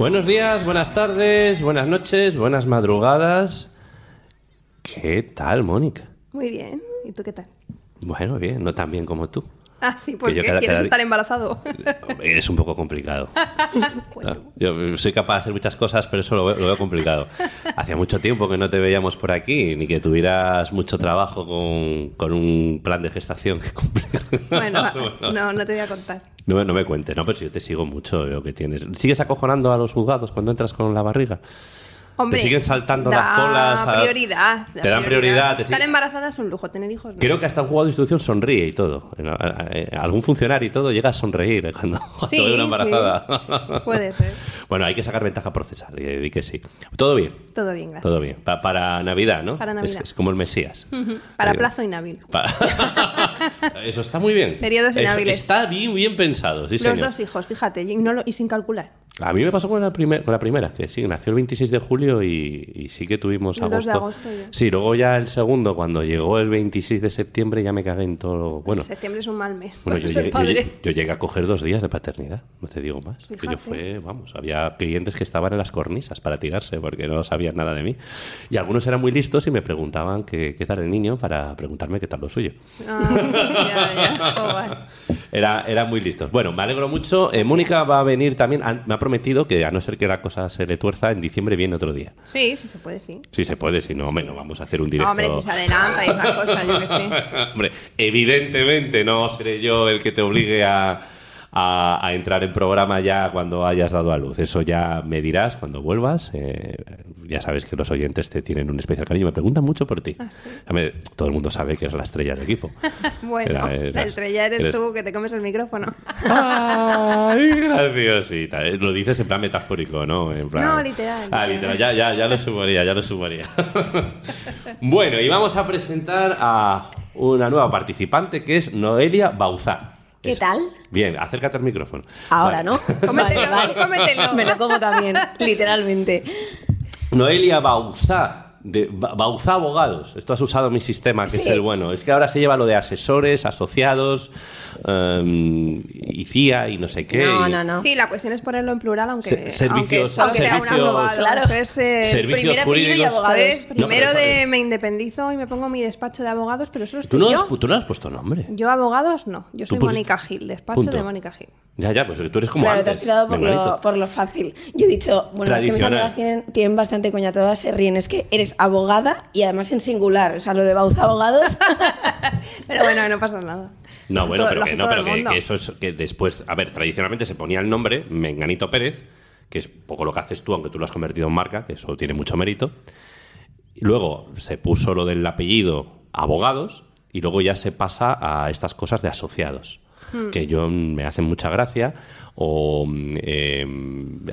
Buenos días, buenas tardes, buenas noches, buenas madrugadas. ¿Qué tal, Mónica? Muy bien. ¿Y tú qué tal? Bueno, bien, no tan bien como tú. Ah, sí, ¿por Que yo qué? cada- ¿Quieres cada- estar embarazado? Es un poco complicado. Ah, Yo soy capaz de hacer muchas cosas, pero eso lo veo, lo veo complicado. Hacía mucho tiempo que no te veíamos por aquí, ni que tuvieras mucho trabajo con, con un plan de gestación que cumplir. bueno, no, no te voy a contar. No, me- no me cuentes, no, pero si yo te sigo mucho, veo que tienes. ¿Sigues acojonando a los juzgados cuando entras con la barriga? Hombre, Te siguen saltando las colas a- prioridad. da Te dan prioridad, te Estar embarazada es un lujo, tener hijos no. Creo que hasta un juzgado de instrucción sonríe y todo. Eh, Algún funcionario y todo llega a sonreír eh, cuando, cuando Sí, ve una sí. embarazada. Puede ser. Bueno, hay que sacar ventaja procesal, y que sí. Todo bien, Todo bien, gracias. todo bien. Pa- para Navidad, ¿no? Para Navidad. Es, como el Mesías. Para plazo inhábil. Pa- Eso está muy bien. Periodos Es- inhábiles. Está bien, bien pensado, sí, Los señor. dos hijos, fíjate, y, no lo- y sin calcular. A mí me pasó con la, primer- con la primera, que sí, nació el 26 de julio y, y sí que tuvimos El 2 agosto. de agosto ya. Sí, luego ya el segundo, cuando llegó el 26 de septiembre, ya me cagué en todo. Bueno, Septiembre es un mal mes. bueno yo, llegué, yo padre. llegué- yo llegué a coger dos días de paternidad, no te digo más. Que yo fue, vamos, había clientes que estaban en las cornisas para tirarse porque no sabían nada de mí. Y algunos eran muy listos y me preguntaban qué, qué tal el niño para preguntarme qué tal lo suyo. Ah, ya, ya. Era, eran muy listos. Bueno, me alegro mucho. Eh, Mónica va a venir también. Han- me ha prometido que, a no ser que la cosa se le tuerza, en diciembre viene otro día. Sí, sí se puede, sí. Si se puede, si no, hombre, no vamos a hacer un directo. Hombre, si se adelanta y esas cosas, yo que sé. Hombre, evidentemente no seré yo el que te obligue a, a- a entrar en programa ya cuando hayas dado a luz. Eso ya me dirás cuando vuelvas. Eh, ya sabes que los oyentes te tienen un especial cariño. Me preguntan mucho por ti. Ah, sí. Todo el mundo sabe que es la estrella del equipo. Bueno, Era- eras- la estrella eres, eres- tú que te comes el micrófono. ¡Ay, graciosita! Eh, Lo dices en plan metafórico, ¿no? En plan... No, literal, Ah, literal. Ya, ya, ya lo sumaría, ya lo sumaría. bueno, y vamos a presentar a una nueva participante que es Noelia Bauzá. ¿Qué Es- tal? Bien, acércate al micrófono. Ahora, Vale. ¿no? Cómetelo, cómetelo. Me lo como también, literalmente. Noelia Bauzá. De Ba- Bauzá Abogados. Esto has usado mi sistema, que es el bueno. Es que ahora se lleva lo de asesores, asociados, em, y CIA y no sé qué. No, y- no, no. Sí, la cuestión es ponerlo en plural, aunque, Se- servicios- aunque solo sea un servicios- abogado. Claro. Eso es, eh, Servicios primer y jurídicos. abogado. pues, No, primero de es- me independizo y me pongo mi despacho de abogados, pero eso lo ¿Tú estoy no, yo. has, tú no has puesto nombre. Yo abogados no, yo soy Mónica Gil, despacho Punto. de Mónica Gil. Ya, ya, pues tú eres como Claro, te has tirado por lo, por lo fácil. Yo he dicho, bueno, es que mis amigas tienen, tienen bastante coña, todas se ríen. Es que eres abogada y además en singular. O sea, lo de Bauza Abogados. Pero bueno, no pasa nada. No, bueno, todo- pero que, no, pero que eso es que después, a ver, tradicionalmente se ponía el nombre Menganito Pérez, que es poco lo que haces tú, aunque tú lo has convertido en marca, que eso tiene mucho mérito. Y luego se puso lo del apellido abogados y luego ya se pasa a estas cosas de asociados. Hmm. Que yo mm, me hacen mucha gracia. O. mm, eh,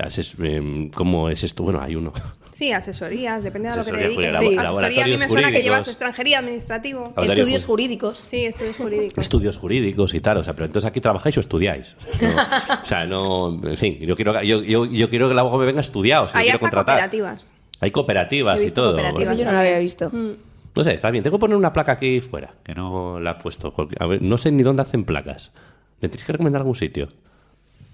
ases- em, ¿Cómo es esto? Bueno, hay uno. Sí, asesorías, depende de lo que te dediques. Sí. Asesoría a mí me suena que llevas jurídicos. extranjería administrativo. Estudios ju- jurídicos. Sí, estudios jurídicos. estudios jurídicos y tal, o sea, pero entonces aquí trabajáis o estudiáis. No, o sea, no, en fin, yo quiero, yo, yo, yo quiero que el abogado me venga estudiado, si Hay quiero hasta contratar. cooperativas. Hay cooperativas y todo. cooperativas. Eso yo no lo había visto. No sé, está bien, tengo que poner una placa aquí fuera, que no la he puesto. porque, a ver, no sé ni dónde hacen placas. ¿Me tienes que recomendar algún sitio?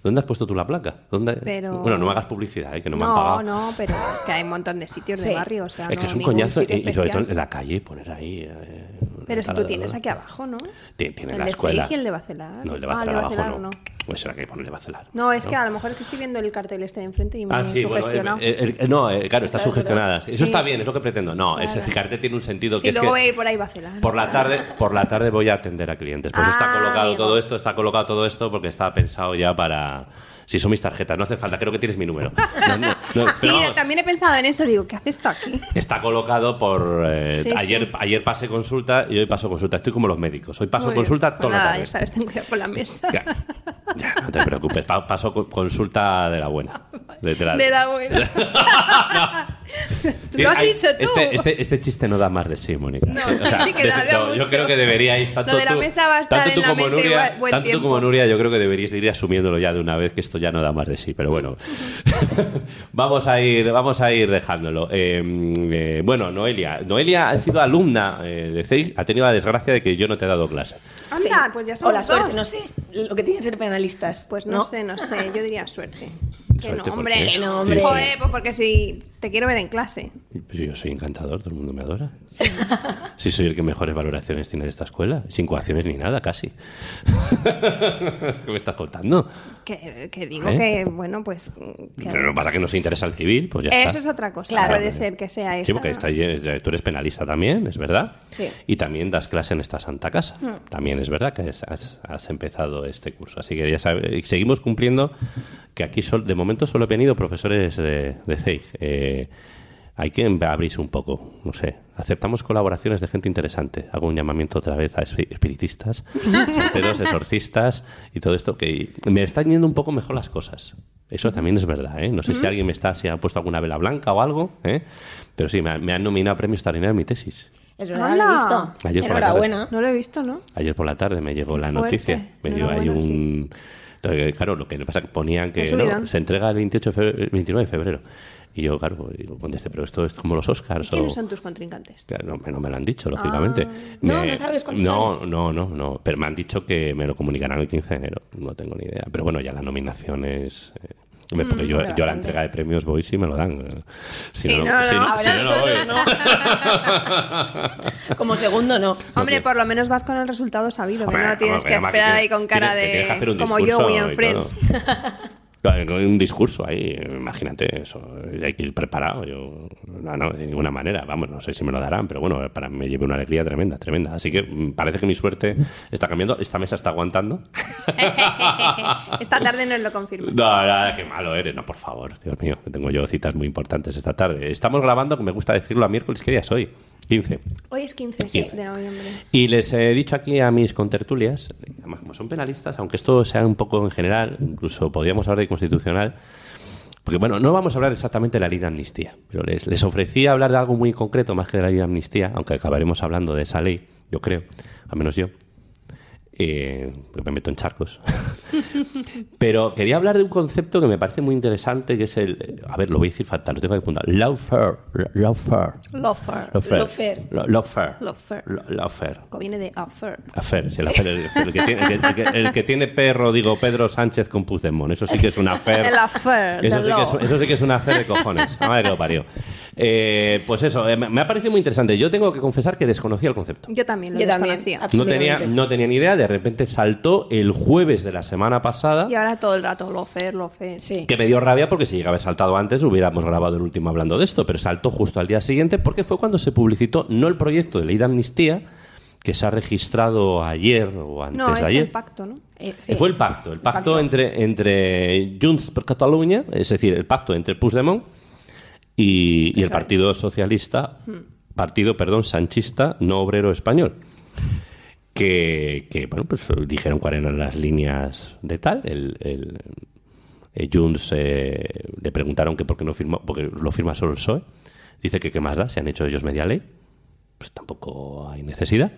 ¿Dónde has puesto tú la placa? ¿Dónde? Pero- Bueno, no me hagas publicidad, ¿eh? que no, me han No, pagado. no, pero que hay un montón de sitios de Sí. barrio. O sea, es que no es un coñazo y, sobre todo en la calle poner ahí. eh, Pero si tú tienes aquí abajo, ¿no? Ti- Tiene el la de escuela. Fleig y el de Bacelar. No, el de Ah, Bacelar abajo Bacelar no. Pues será que hay que ponerle Bacelar. No, es que a lo mejor es que estoy viendo el cartel este de enfrente y me Ah, he sí, bueno, sugestionado. eh, eh, eh, no, eh, claro, está Claro, sugestionada. Eso Sí. está bien, es lo que pretendo. No, Claro. ese cartel tiene un sentido que es luego que voy a ir por ahí Bacelar. por la tarde, por la tarde voy a atender a clientes. Pues está Ah, colocado todo esto, está colocado todo esto porque está pensado ya para. uh, Si son mis tarjetas, no hace falta, creo que tienes mi número. No, no, no, Sí, vamos, también he pensado en eso. Digo, ¿qué hace esto aquí? Está colocado por. eh, Sí, ayer, sí. ayer pasé consulta y hoy paso consulta. Estoy como los médicos. Hoy paso Muy bien. consulta Pues toda nada, la tarde. ya sabes, ten cuidado con la mesa. Ya, ya, no te preocupes. pa- paso con- consulta de la buena. De, de la, De la buena. Lo has Ay, dicho tú. Este, este, este chiste no da más de sí, Mónica. No, sí, sí que da, da Yo mucho. creo que deberíais tanto Lo de la tú- mesa va a estar tanto en tú la como mente Nuria, buen- tanto tú como Nuria, yo creo que deberíais ir asumiéndolo ya de una vez que esto ya no da más de sí. Pero bueno, vamos a ir, vamos a ir dejándolo. Eh, eh, bueno, Noelia, Noelia ha sido alumna eh, de CEI, ha tenido la desgracia de que yo no te he dado clase. Anda, Sí. pues ya O somos la suerte, dos. no sé. lo que tiene ser penalistas. Pues no, sé, no sé, yo diría suerte. Que no, ¿por hombre. Que no, hombre. Joder, pues porque si te quiero ver en clase. Pues yo soy encantador, todo el mundo me adora. Sí, soy el que mejores valoraciones tiene de esta escuela. Sin coacciones ni nada, casi. ¿Qué me estás contando? Que, que digo ¿Eh? que, bueno, pues. que- Pero lo que pasa es que no se interesa el civil, pues ya eso está. es otra cosa. Claro. Puede ser que sea eso. Sí, porque está tú eres penalista también, es verdad. Sí. Y también das clase en esta santa casa. Hmm. También es verdad que has, has- has empezado este curso. Así que ya sabes, y seguimos cumpliendo que aquí sol- de momento solo he venido profesores de, de CEIG. Eh, hay que abrirse un poco, no sé. Aceptamos colaboraciones de gente interesante. Hago un llamamiento otra vez a espi- espiritistas, santeros, exorcistas y todo esto que me están yendo un poco mejor las cosas. Eso también es verdad, ¿eh? No sé si alguien me está, si ha puesto alguna vela blanca o algo, ¿eh? Pero sí, me, han- me han nominado a premio extraordinario en mi tesis. Es verdad, lo he visto. Ayer por la Enhorabuena. No lo he visto, ¿no? Ayer por la tarde me llegó la Fuerte. noticia. Me dio ahí un... Entonces, Claro, lo que pasa es que ponían que no, se entrega el 28 de febrero- 29 de febrero. Y yo, claro, digo, contesté, pero esto es como los Oscars. ¿Quiénes o... son tus contrincantes? No, me- no me lo han dicho, lógicamente. No, Me- no sabes cuándo No, no, no, no. Pero me han dicho que me lo comunicarán el 15 de enero. No tengo ni idea. Pero bueno, ya la nominación es... eh, hombre, porque yo, yo a la entrega de premios voy si me lo dan. Si Sí, no, no, si no, no, ahora si no, no voy. Como segundo, no. Hombre, por lo menos vas con el resultado sabido, que no tienes que esperar ahí con cara de... Como discurso Joey y en todo. Friends. Un discurso ahí, imagínate eso, hay que ir preparado. Yo, no, no, de ninguna manera, vamos, no sé si me lo darán, pero bueno, para me lleve una alegría tremenda, tremenda. Así que mm, parece que mi suerte está cambiando, esta mesa está aguantando. Esta tarde nos lo confirma. No, no, qué malo eres, no, por favor, Dios mío, tengo yo citas muy importantes esta tarde. Estamos grabando, que me gusta decirlo a miércoles, ¿qué día es hoy? 15. Hoy es 15 15. de noviembre. Y les he dicho aquí a mis contertulias, además como son penalistas, aunque esto sea un poco en general, incluso podríamos hablar de constitucional, porque bueno, no vamos a hablar exactamente de la ley de amnistía, pero les, les ofrecí hablar de algo muy concreto más que de la ley de amnistía, aunque acabaremos hablando de esa ley, yo creo, al menos yo, eh, me meto en charcos. Pero quería hablar de un concepto que me parece muy interesante, que es el... A ver, lo voy a decir fatal, lo tengo que apuntar. Lawfare. Lawfare. Lawfare. Lawfare. Lawfare. Lawfare. Viene de affair. Afer, sí, el, afer, el, el que tiene, el, que, el que- el que tiene perro, digo, Pedro Sánchez con Puigdemont. Eso sí que es un. El affair, Eso sí, que es, eso sí que es un afer de cojones. Madre que lo parió. Eh, pues eso, eh, me ha parecido muy interesante. Yo tengo que confesar que desconocía el concepto. Yo también lo Yo también. desconocía. No tenía, Absolutamente. no tenía ni idea, de repente saltó el jueves de la semana pasada. Y ahora todo el rato lofer, lofer. Sí. Que me dio rabia porque si llegaba a haber saltado antes hubiéramos grabado el último hablando de esto, pero saltó justo al día siguiente porque fue cuando se publicitó no el proyecto de ley de amnistía que se ha registrado ayer o antes No, de es ayer. el pacto, ¿no? Eh, sí. Fue el pacto, el pacto, pacto. entre entre Junts per Catalunya, es decir, el pacto entre Puigdemont y, y el Partido Socialista, Partido, perdón, Sanchista, no obrero español. Que, que, bueno, pues dijeron cuáles eran las líneas de tal. El, el, eh, Junts eh, le preguntaron que por qué no firmó, porque lo firma solo el PSOE. Dice que qué más da, se han hecho ellos media ley. Pues tampoco hay necesidad.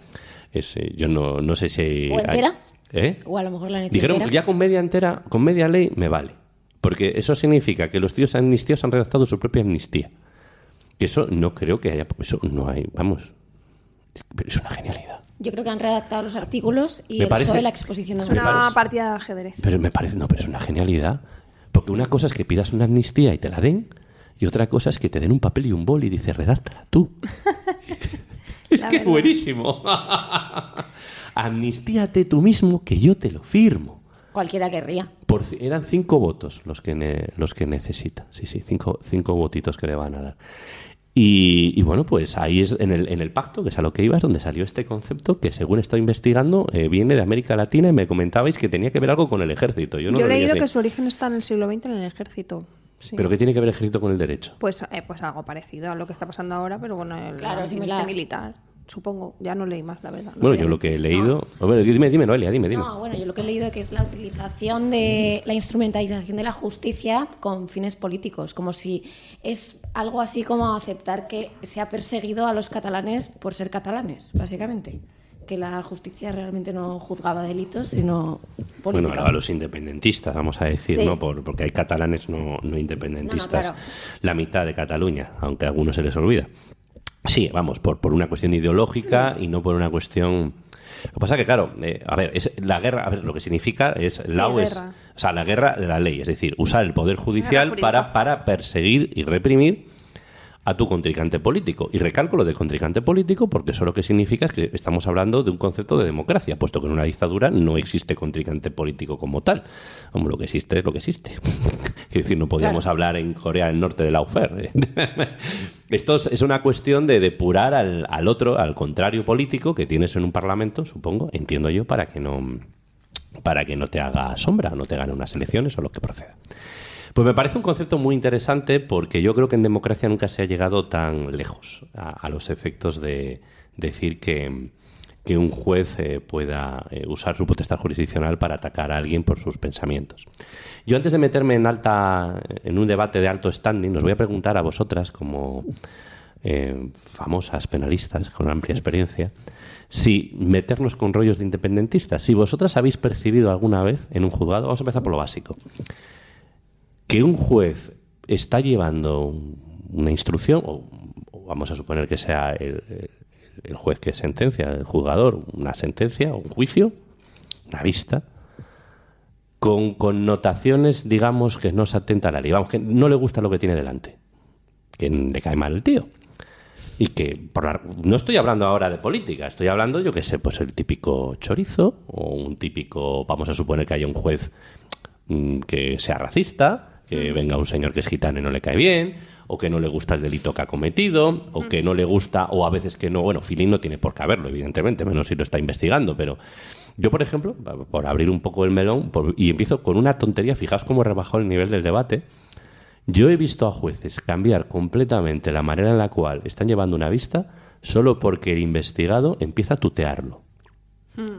Es, eh, yo no, no sé si... ¿O entera? hay- ¿Eh? O a lo mejor la han hecho Dijeron entera. ya con media entera, con media ley me vale. Porque eso significa que los tíos amnistíos han redactado su propia amnistía. Y eso no creo que haya. Eso no hay. Vamos. Es, pero es una genialidad. Yo creo que han redactado los artículos y Me el parece- PSOE la exposición de Es una parece- partida de ajedrez. Pero me parece. No, pero es una genialidad. Porque una cosa es que pidas una amnistía y te la den. Y otra cosa es que te den un papel y un bol y dices, redáctala tú. es La que es buenísimo. Amnistíate tú mismo que yo te lo firmo. Cualquiera querría. Por, eran cinco votos los que, ne- los que necesita. Sí, sí, cinco, cinco votitos que le van a dar. Y, y bueno, pues ahí es en el, en el pacto, que es a lo que iba, es donde salió este concepto que según estoy investigando eh, viene de América Latina y me comentabais que tenía que ver algo con el ejército. Yo, no Yo lo he leí leído así. que su origen está en el siglo XX en el ejército. Sí. Pero que tiene que ver el ejército con el derecho. Pues, eh, pues algo parecido a lo que está pasando ahora, pero con el Claro, similar. militar. Supongo, ya no leí más, la verdad. no bueno, yo lo que he leído... Hombre, dime, dime, Noelia, dime, dime. No, bueno, yo lo que he leído que es la utilización de la instrumentalización de la justicia con fines políticos, como si es algo así como aceptar que se ha perseguido a los catalanes por ser catalanes, básicamente. Que la justicia realmente no juzgaba delitos, sino Bueno, política. a los independentistas, vamos a decir, Sí. ¿no? Por- porque hay catalanes no, no independentistas. No, no, claro. La mitad de Cataluña, aunque a algunos se les olvida. Sí, vamos, por, por una cuestión ideológica y no por una cuestión... Lo que pasa es que, claro, eh, a ver, es la guerra, a ver, lo que significa es, Sí, lao es, o sea, la guerra de la ley, es decir, usar el poder judicial para, para perseguir y reprimir a tu contrincante político. Y recalco lo de contrincante político porque eso lo que significa es que estamos hablando de un concepto de democracia, puesto que en una dictadura no existe contrincante político como tal. Hombre, lo que existe es lo que existe. Quiero decir, no podíamos hablar en Corea del Norte de la UFER. Esto es, es una cuestión de depurar al, al otro, al contrario político que tienes en un parlamento, supongo, entiendo yo, para que no para que no te haga sombra, no te gane unas elecciones o lo que proceda. Pues me parece un concepto muy interesante porque yo creo que en democracia nunca se ha llegado tan lejos a, los efectos de decir que, que un juez eh, pueda eh, usar su potestad jurisdiccional para atacar a alguien por sus pensamientos. Yo antes de meterme en alta en un debate de alto standing, os voy a preguntar a vosotras como eh, famosas penalistas con amplia experiencia, si meternos con rollos de independentistas, si vosotras habéis percibido alguna vez en un juzgado, vamos a empezar por lo básico, que un juez está llevando una instrucción, o, vamos a suponer que sea el, el- el juez que sentencia, el juzgador, una sentencia, un juicio, una vista, con connotaciones, digamos, que no se atenta a la ley. Vamos, que no le gusta lo que tiene delante, que le cae mal el tío. Y que, por la- no estoy hablando ahora de política, estoy hablando, yo qué sé, pues el típico chorizo, o un típico, vamos a suponer que haya un juez mm, que sea racista, que venga un señor que es gitano y no le cae bien, o que no le gusta el delito que ha cometido, o que no le gusta, o a veces que no, bueno, Filín no tiene por qué haberlo, evidentemente, menos si lo está investigando, pero yo, por ejemplo, por abrir un poco el melón, por- y empiezo con una tontería, fijaos cómo he rebajado el nivel del debate, yo he visto a jueces cambiar completamente la manera en la cual están llevando una vista solo porque el investigado empieza a tutearlo.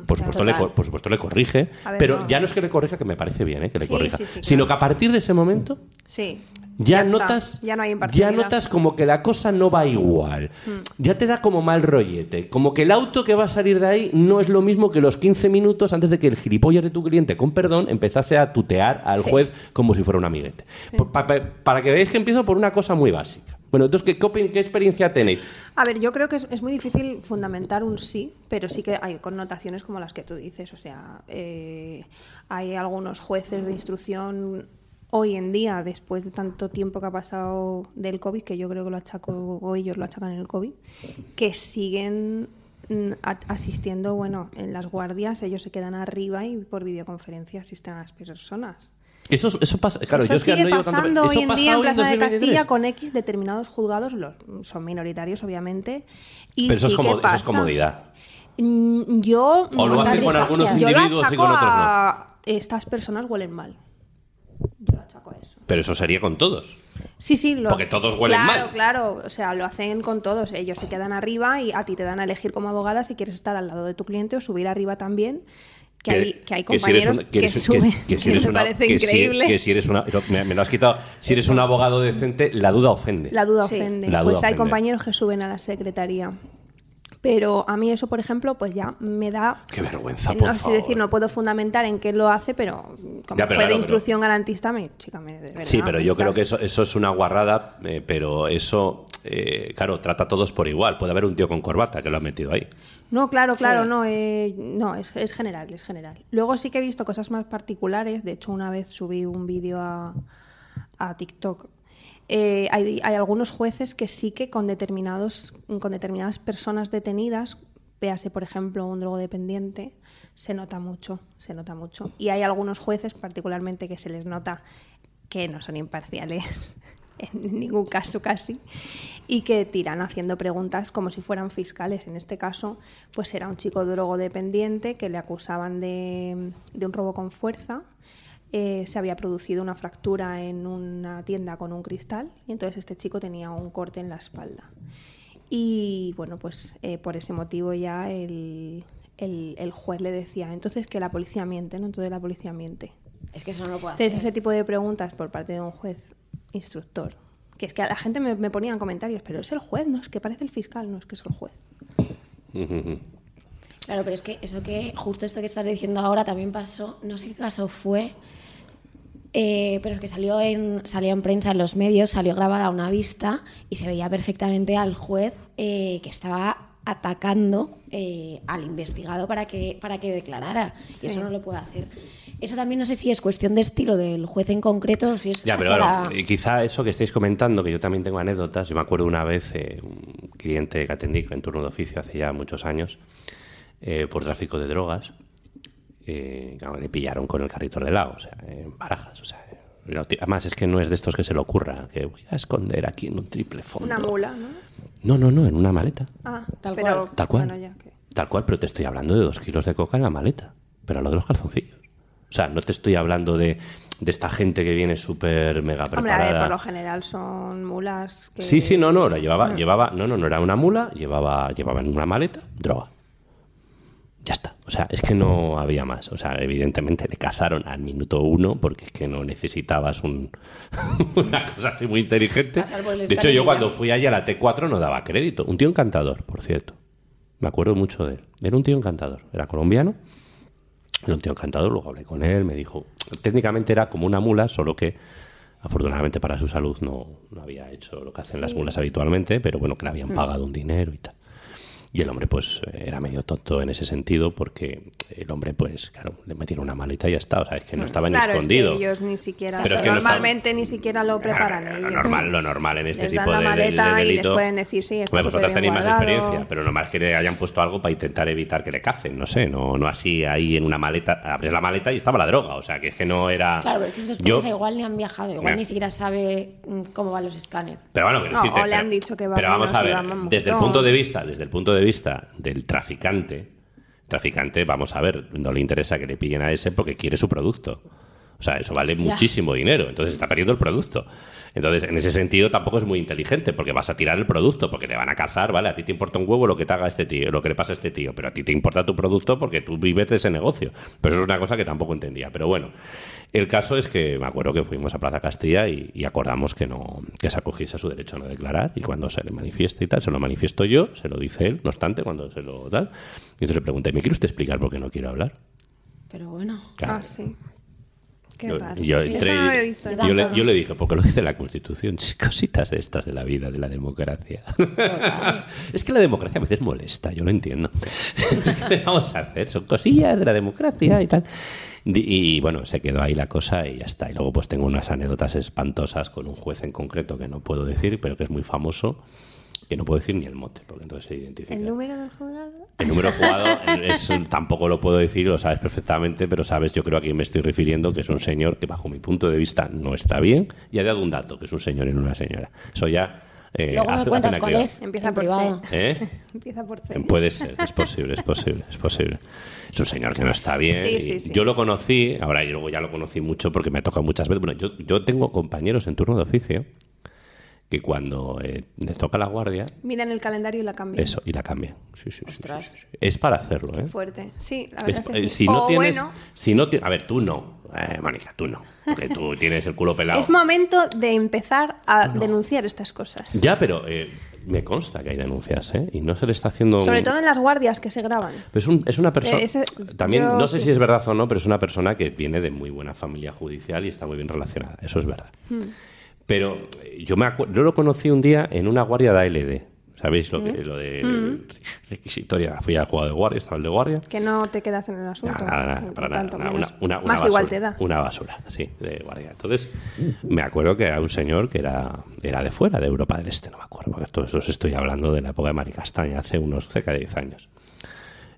Por supuesto, le, por supuesto le corrige, ver, pero no. ya no es que le corrija, que me parece bien ¿eh? que le Sí, corrija, sí, sí, sino claro. que a partir de ese momento Sí. ya, notas Ya no hay ya notas como que la cosa no va igual. Ya te da como mal rollete, como que el auto que va a salir de ahí no es lo mismo que los 15 minutos antes de que el gilipollas de tu cliente, con perdón, empezase a tutear al juez como si fuera un amiguete. Por- pa- pa- para que veáis que empiezo por una cosa muy básica. Bueno, entonces, ¿qué, qué experiencia tenéis? A ver, yo creo que es, es muy difícil fundamentar un sí, pero sí que hay connotaciones como las que tú dices. O sea, eh, hay algunos jueces de instrucción hoy en día, después de tanto tiempo que ha pasado del COVID, que yo creo que lo achaco, o ellos lo achacan en el COVID, que siguen mm, asistiendo, bueno, en las guardias, ellos se quedan arriba y por videoconferencia asisten a las personas. Eso, eso pasa, claro, eso yo es que sigue no tanto- pasando ¿eso hoy en día en Plaza de 2023? Castilla con X determinados juzgados, los, son minoritarios obviamente. Y Pero eso, sí es, como- que eso pasa. es comodidad. Mm, Yo, O lo no, hacen con algunos individuos y con otros no. Estas personas huelen mal. Yo lo achaco a eso. Pero eso sería con todos. Sí, sí. Lo, Porque todos huelen claro, mal. Claro, O sea, lo hacen con todos. Ellos se quedan arriba y a ti te dan a elegir como abogada si quieres estar al lado de tu cliente o subir arriba también. Que, hay, que hay que si eres compañeros que suben. que si que eres me una- parece increíble. que si eres una me, me lo has quitado si eres un abogado decente la duda ofende La duda Sí. ofende. La duda pues hay ofende. compañeros que suben a la secretaría. Pero a mí eso, por ejemplo, pues ya me da... Qué vergüenza, no por sé favor. decir, no puedo fundamentar en qué lo hace, pero como Ya, pero fue claro, de instrucción garantista, me, chica, me, de verdad, Sí, pero yo estás- creo que eso, eso es una guarrada, eh, pero eso, eh, claro, trata a todos por igual. Puede haber un tío con corbata que lo ha metido ahí. No, claro, claro, Sí. no, eh, no es, es general, es general. Luego sí que he visto cosas más particulares. De hecho, una vez subí un vídeo a, a TikTok. Eh, hay, algunos jueces que sí que con determinados, con determinadas personas detenidas, véase por ejemplo un drogodependiente, se nota mucho, se nota mucho. Y hay algunos jueces, particularmente, que se les nota que no son imparciales en ningún caso casi y que tiran haciendo preguntas como si fueran fiscales. En este caso, pues era un chico drogodependiente que le acusaban de un robo con fuerza. Eh, se había producido una fractura en una tienda con un cristal y entonces este chico tenía un corte en la espalda. Y bueno, pues eh, por ese motivo ya el, el- el juez le decía, entonces que la policía miente, ¿no? Entonces la policía miente. Es que eso no lo puedo hacer. Entonces, ese tipo de preguntas por parte de un juez instructor, que es que a la gente me, me ponía en comentarios, pero es el juez, no es que parece el fiscal, no es que es el juez. Claro, pero es que eso que, justo esto que estás diciendo ahora también pasó, no sé qué caso fue, eh, pero es que salió en, salió en prensa, en los medios, salió grabada una vista y se veía perfectamente al juez eh, que estaba atacando eh, al investigado para que, para que declarara. Y eso no lo puede hacer. Eso también no sé si es cuestión de estilo del juez en concreto o si es... Ya, pero claro, a- y quizá eso que estáis comentando, que yo también tengo anécdotas. Yo me acuerdo una vez, eh, un cliente que atendí en turno de oficio hace ya muchos años, eh, por tráfico de drogas, eh, le pillaron con el carrito de lado, o sea, en barajas. O sea, además, es que no es de estos que se le ocurra, que voy a esconder aquí en un triple fondo. Una mula, ¿no? No, no, no, en una maleta. Ah, Tal pero, cual. Tal cual. bueno, ya que- Tal cual, pero te estoy hablando de dos kilos de coca en la maleta. Pero lo de los calzoncillos. O sea, no te estoy hablando de, de esta gente que viene súper mega Hombre, a preparada. ver, por lo general son mulas que... Sí, sí, no, no, la llevaba, Ah. llevaba, no, no, no era una mula, llevaba, llevaba en una maleta droga. Ya está. O sea, es que no había más. O sea, evidentemente le cazaron al minuto uno porque es que no necesitabas un, una cosa así muy inteligente. De hecho, yo cuando fui allí a la T4 no daba crédito. Un tío encantador, por cierto. Me acuerdo mucho de él. Era un tío encantador. Era colombiano. Era un tío encantador. Luego hablé con él. Me dijo. Técnicamente era como una mula, solo que afortunadamente para su salud no, no había hecho lo que hacen las mulas habitualmente, pero bueno, que le habían pagado un dinero y tal. Y el hombre, pues, era medio tonto en ese sentido, porque el hombre, pues, claro, le metieron una maleta y ya está. O sea, es que no estaba ni Claro, escondido. es que ellos ni siquiera... Pero es que no están- normalmente ni siquiera lo preparan Claro, ellos. Lo normal, lo normal en este Les tipo dan la de, de- de maleta y les delito. pueden decir, sí, está Hombre, vosotras tenéis más guardado. experiencia, pero normal es que le hayan puesto algo para intentar evitar que le cacen. No sé, no, no así ahí en una maleta. Abres la maleta y estaba la droga. O sea, que es que no era. Claro, pero es que estos Yo- igual ni han viajado, igual Mira. ni siquiera sabe mm, cómo van los escáneres. Pero bueno, quiero No, decirte, o le pero- han dicho que va Pero vamos a ver, más desde el punto de vista, desde el punto de vista del traficante, traficante, vamos a ver, no le interesa que le pillen a ese porque quiere su producto. O sea, eso vale muchísimo dinero, entonces está perdiendo el producto. Entonces, en ese sentido tampoco es muy inteligente porque vas a tirar el producto porque te van a cazar, ¿vale? A ti te importa un huevo lo que te haga este tío, lo que le pasa a este tío, pero a ti te importa tu producto porque tú vives de ese negocio. Pero eso es una cosa que tampoco entendía. Pero bueno, el caso es que me acuerdo que fuimos a Plaza Castilla y, y acordamos que no que se acogiese a su derecho a no declarar y cuando se le manifieste y tal, se lo manifiesto yo, se lo dice él, no obstante, cuando se lo tal. Y entonces le pregunté, ¿me quiere usted explicar por qué no quiero hablar? Pero bueno. Claro. Ah, sí. Qué Yo, raro. yo Sí, entré eso no lo y- he visto. Yo yo le, yo le dije, porque lo dice la Constitución, cositas de estas de la vida, de la democracia. es que la democracia a veces molesta, yo lo entiendo. ¿Qué vamos a hacer? Son cosillas de la democracia y tal. Y, y, bueno, se quedó ahí la cosa y ya está. Y luego pues tengo unas anécdotas espantosas con un juez en concreto que no puedo decir, pero que es muy famoso, que no puedo decir ni el mote, porque entonces se identifica. ¿El número del juzgado? El número jugado es- tampoco lo puedo decir, lo sabes perfectamente, pero sabes, yo creo a quién me estoy refiriendo, que es un señor que bajo mi punto de vista no está bien, y ha dado un dato, que es un señor y no una señora. Eso ya... eh, Luego me hace- hace cuentas una cuál criba. es. Empieza en por privado. C. ¿Eh? Empieza por C. Puede ser, es posible, es posible, es posible. Es un señor que no está bien. Sí, y sí, sí. Yo lo conocí, ahora yo luego ya lo conocí mucho porque me ha tocado muchas veces. Bueno, yo, yo tengo compañeros en turno de oficio que cuando eh, les toca la guardia, Miran el calendario y la cambian. eso, y la cambian. Sí, sí, sí, sí, Ostras. sí, sí. Es para hacerlo, ¿eh? Fuerte. Sí, la Es- verdad que eh, sí. si no o tienes, bueno, si no ti- a ver, tú no, Eh, Mónica, tú no, porque tú tienes el culo pelado. es momento de empezar a denunciar estas cosas. Ya, pero eh, me consta que hay denuncias, ¿eh? Y no se le está haciendo. Sobre un- todo en las guardias que se graban. Es, un- es una persona. Eh, también, yo no sé sí. si es verdad o no, pero es una persona que viene de muy buena familia judicial y está muy bien relacionada. Eso es verdad. Hmm. Pero eh, yo, me yo lo conocí un día en una guardia de ALD. ¿Sabéis lo, que, lo de requisitoria? Fui al jugador de guardia, estaba el de guardia. Que no te quedas en el asunto. Nada, nada, para nada, tanto, nada, menos- una, una- una más basura, igual te da. Una basura, sí, de guardia. Entonces, me acuerdo que era un señor que era, era de fuera, de Europa del Este, no me acuerdo, porque todo eso os estoy hablando de la época de Mari Castaña, hace unos cerca de 10 años.